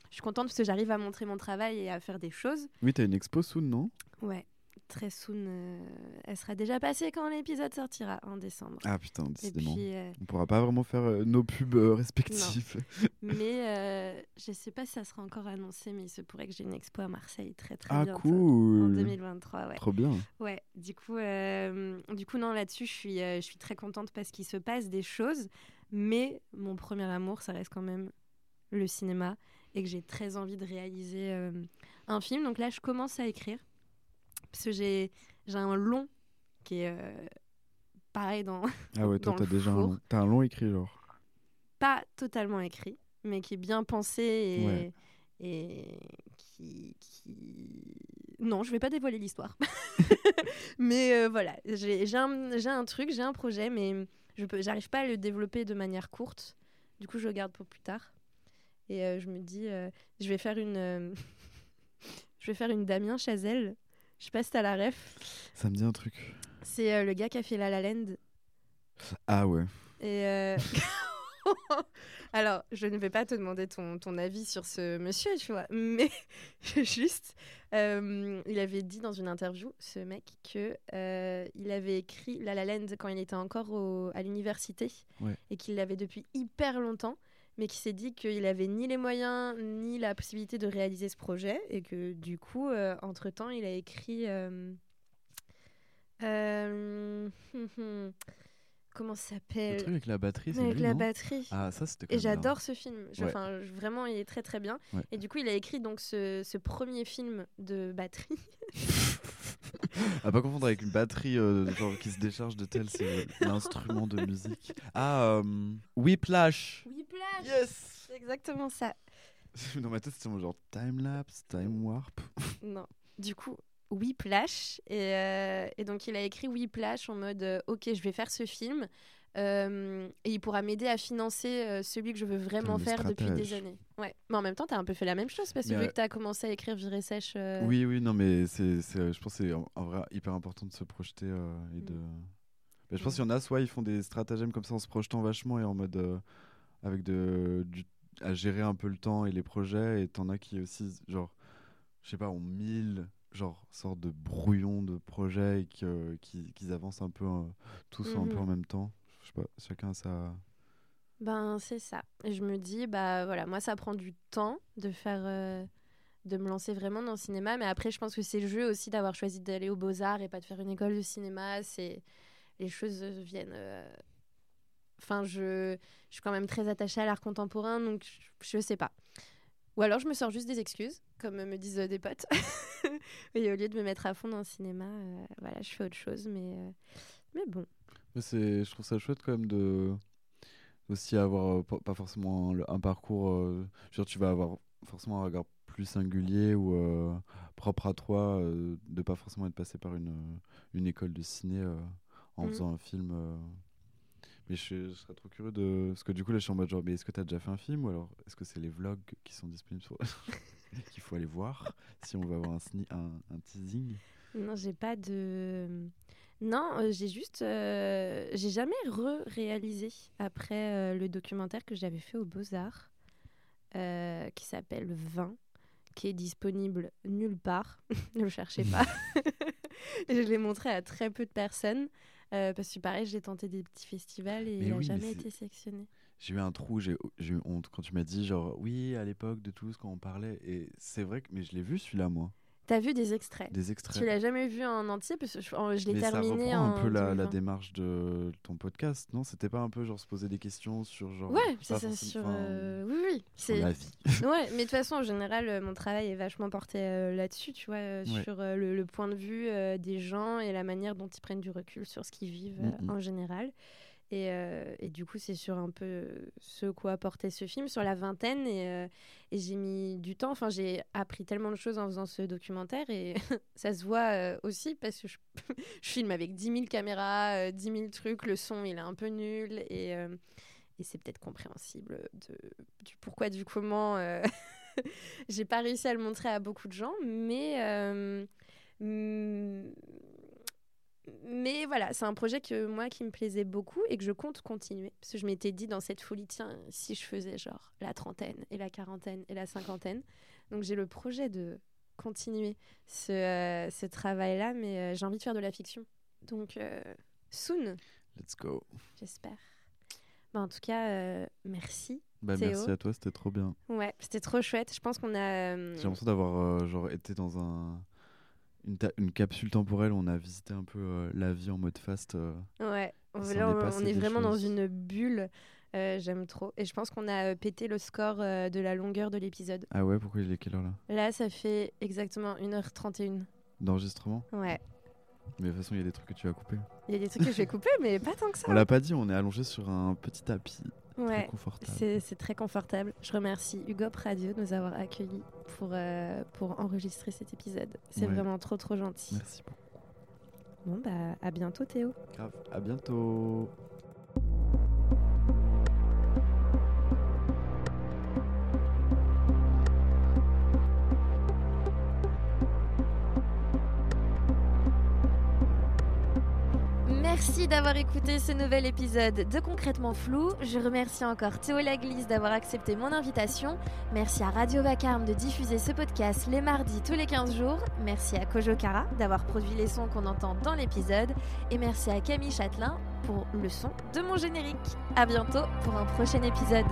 Je suis contente parce que j'arrive à montrer mon travail et à faire des choses. oui t'as une expo soon non? Ouais, très soon. euh, elle sera déjà passée quand l'épisode sortira en décembre. ah putain décidément puis, euh, on pourra pas vraiment faire euh, nos pubs euh, respectifs mais je sais pas si ça sera encore annoncé, mais il se pourrait que j'ai une expo à Marseille très très ah bientôt. En cool 2023, ouais. trop bien Ouais, du coup, du coup non, là-dessus, je suis, je suis très contente parce qu'il se passe des choses, mais mon premier amour, ça reste quand même le cinéma et que j'ai très envie de réaliser un film. Donc là, je commence à écrire parce que j'ai j'ai un long qui est euh, pareil dans ah ouais toi t'as déjà un, long- t'as un long écrit genre pas totalement écrit, mais qui est bien pensé et, Ouais. et qui, qui... Non, je vais pas dévoiler l'histoire. mais euh, voilà, j'ai j'ai un, un truc, j'ai un projet, mais je peux, j'arrive pas à le développer de manière courte. Du coup, je le garde pour plus tard. Et euh, je me dis, je vais faire une, je vais faire une Damien Chazelle. Je sais pas si t'as la ref. Ça me dit un truc. C'est euh, le gars qui a fait La La Land. Ah ouais. Et euh, alors, je ne vais pas te demander ton, ton avis sur ce monsieur, tu vois, mais juste, euh, il avait dit dans une interview, ce mec, que euh, il avait écrit La La Land quand il était encore au- à l'université Ouais. et qu'il l'avait depuis hyper longtemps, mais qui s'est dit qu'il avait ni les moyens ni la possibilité de réaliser ce projet et que du coup, euh, entre-temps, il a écrit... euh, euh, comment ça Le s'appelle truc avec la batterie, c'est avec lui, la non? batterie. Ah, ça, c'était Et j'adore ce film. Je- Ouais. Enfin, je- vraiment, il est très très bien. Ouais. Et du coup, il a écrit donc ce, ce premier film de batterie. À pas confondre avec une batterie euh, genre, qui se décharge de tel, c'est l'instrument de musique. Ah, euh, Whiplash Whiplash Yes C'est exactement ça. Dans ma tête, c'était mon genre time-lapse, time-warp. Non. Du coup, Whiplash. Et, euh, et donc, il a écrit Whiplash en mode euh, Ok, je vais faire ce film. Euh, et il pourra m'aider à financer euh, celui que je veux vraiment faire depuis des années. Ouais. Mais en même temps, tu as un peu fait la même chose parce que vu euh, que tu as commencé à écrire Virée Sèche. euh, Oui, oui, non, mais c'est, je pense que c'est en, en vrai hyper important de se projeter et de. Mm. Mais je pense Mm. qu'il y en a, soit ils font des stratagèmes comme ça en se projetant vachement et en mode. avec de, du, à gérer un peu le temps et les projets, et t'en as qui aussi, genre, je sais pas, ont mille genre sorte de brouillons de projets et qu'ils avancent un peu euh, tous un peu en Mhm. même temps. Sais pas, chacun sa. Ben, c'est ça. Et je me dis, bah voilà, moi, ça prend du temps de faire. euh, de me lancer vraiment dans le cinéma. Mais après, je pense que c'est le jeu aussi d'avoir choisi d'aller aux Beaux-Arts et pas de faire une école de cinéma. C'est. Les choses viennent. euh, Enfin, je... je suis quand même très attachée à l'art contemporain, donc je... je sais pas. Ou alors je me sors juste des excuses, comme me disent euh, des potes. et au lieu de me mettre à fond dans le cinéma, euh, voilà, je fais autre chose. Mais, euh, mais bon. Mais c'est, je trouve ça chouette quand même de aussi avoir euh, pas forcément le- un parcours. euh, genre tu vas avoir forcément un regard plus singulier ou euh, propre à toi, euh, de pas forcément être passé par une, une école de ciné en Mhm. faisant un film. Mais je, je serais trop curieux de. Parce que du coup là je suis en mode genre, mais est-ce que tu as déjà fait un film ou alors est-ce que c'est les vlogs qui sont disponibles sur. qu'il faut aller voir si on veut avoir un, sni- un, un teasing? Non, j'ai pas de. Non, euh, j'ai juste. euh, j'ai jamais re-réalisé après euh, le documentaire que j'avais fait aux Beaux-Arts, euh, qui s'appelle 20, qui est disponible nulle part. ne le cherchez pas. Je l'ai montré à très peu de personnes. euh, parce que pareil, j'ai tenté des petits festivals et Mais il n'a oui, mais jamais été sélectionné. J'ai eu un trou, j'ai j'ai eu honte quand tu m'as dit genre oui à l'époque de Toulouse quand on parlait et c'est vrai que mais je l'ai vu celui-là moi, T'as vu des extraits des Tu extraits. l'as jamais vu en entier parce que je, je l'ai mais ça terminé reprend en un peu la, la 2020. démarche de ton podcast, non? C'était pas un peu genre se poser des questions sur genre Ouais, c'est ça sur. euh, Oui, oui. C'est la vie. Ouais, mais de toute façon, en général, euh, mon travail est vachement porté euh, là-dessus, tu vois, euh, Ouais. sur le, le point de vue des gens et la manière dont ils prennent du recul sur ce qu'ils vivent euh, Mhm. en général. Et, euh, et du coup, c'est sur un peu ce quoi portait ce film, sur la vingtaine. Et, euh, j'ai mis du temps. Enfin, j'ai appris tellement de choses en faisant ce documentaire. Et ça se voit euh, aussi parce que je, filme avec 10 000 caméras, euh, 10 000 trucs. Le son, il est un peu nul. Et, c'est peut-être compréhensible du pourquoi, du comment. j'ai pas réussi à le montrer à beaucoup de gens, mais mais voilà, c'est un projet que moi qui me plaisait beaucoup et que je compte continuer parce que je m'étais dit dans cette folie tiens si je faisais genre la trentaine et la quarantaine et la cinquantaine, donc j'ai le projet de continuer ce, euh, ce travail là, mais euh, j'ai envie de faire de la fiction, donc euh, soon Let's go. j'espère. Bah, en tout cas, merci. Bah, Théo. merci à toi, c'était trop bien. Ouais, c'était trop chouette. Je pense qu'on a. J'ai l'impression d'avoir genre été dans un une, capsule temporelle où on a visité un peu euh, la vie en mode fast. euh. Ouais, là, on, est vraiment dans une bulle. Euh, J'aime trop. Et je pense qu'on a pété le score de la longueur de l'épisode. Ah ouais, pourquoi il est quelle heure là? Là, ça fait exactement 1h31. D'enregistrement? Ouais. Mais de toute façon, il y a des trucs que tu as coupés. Il y a des trucs que je vais couper, mais pas tant que ça. On l'a pas dit, on est allongé sur un petit tapis Ouais. C'est c'est très confortable. Je remercie Hugo Radio de nous avoir accueillis pour, euh, pour enregistrer cet épisode. C'est Ouais. vraiment trop, trop gentil. Merci beaucoup. Bon, bah, à bientôt, Théo. Grave, à bientôt. Merci d'avoir écouté ce nouvel épisode de Concrètement Flou. Je remercie encore Théo Laglisse d'avoir accepté mon invitation. Merci à Radio Vacarme de diffuser ce podcast les mardis tous les 15 jours. Merci à Kojo Kara d'avoir produit les sons qu'on entend dans l'épisode. Et merci à Camille Châtelain pour le son de mon générique. À bientôt pour un prochain épisode.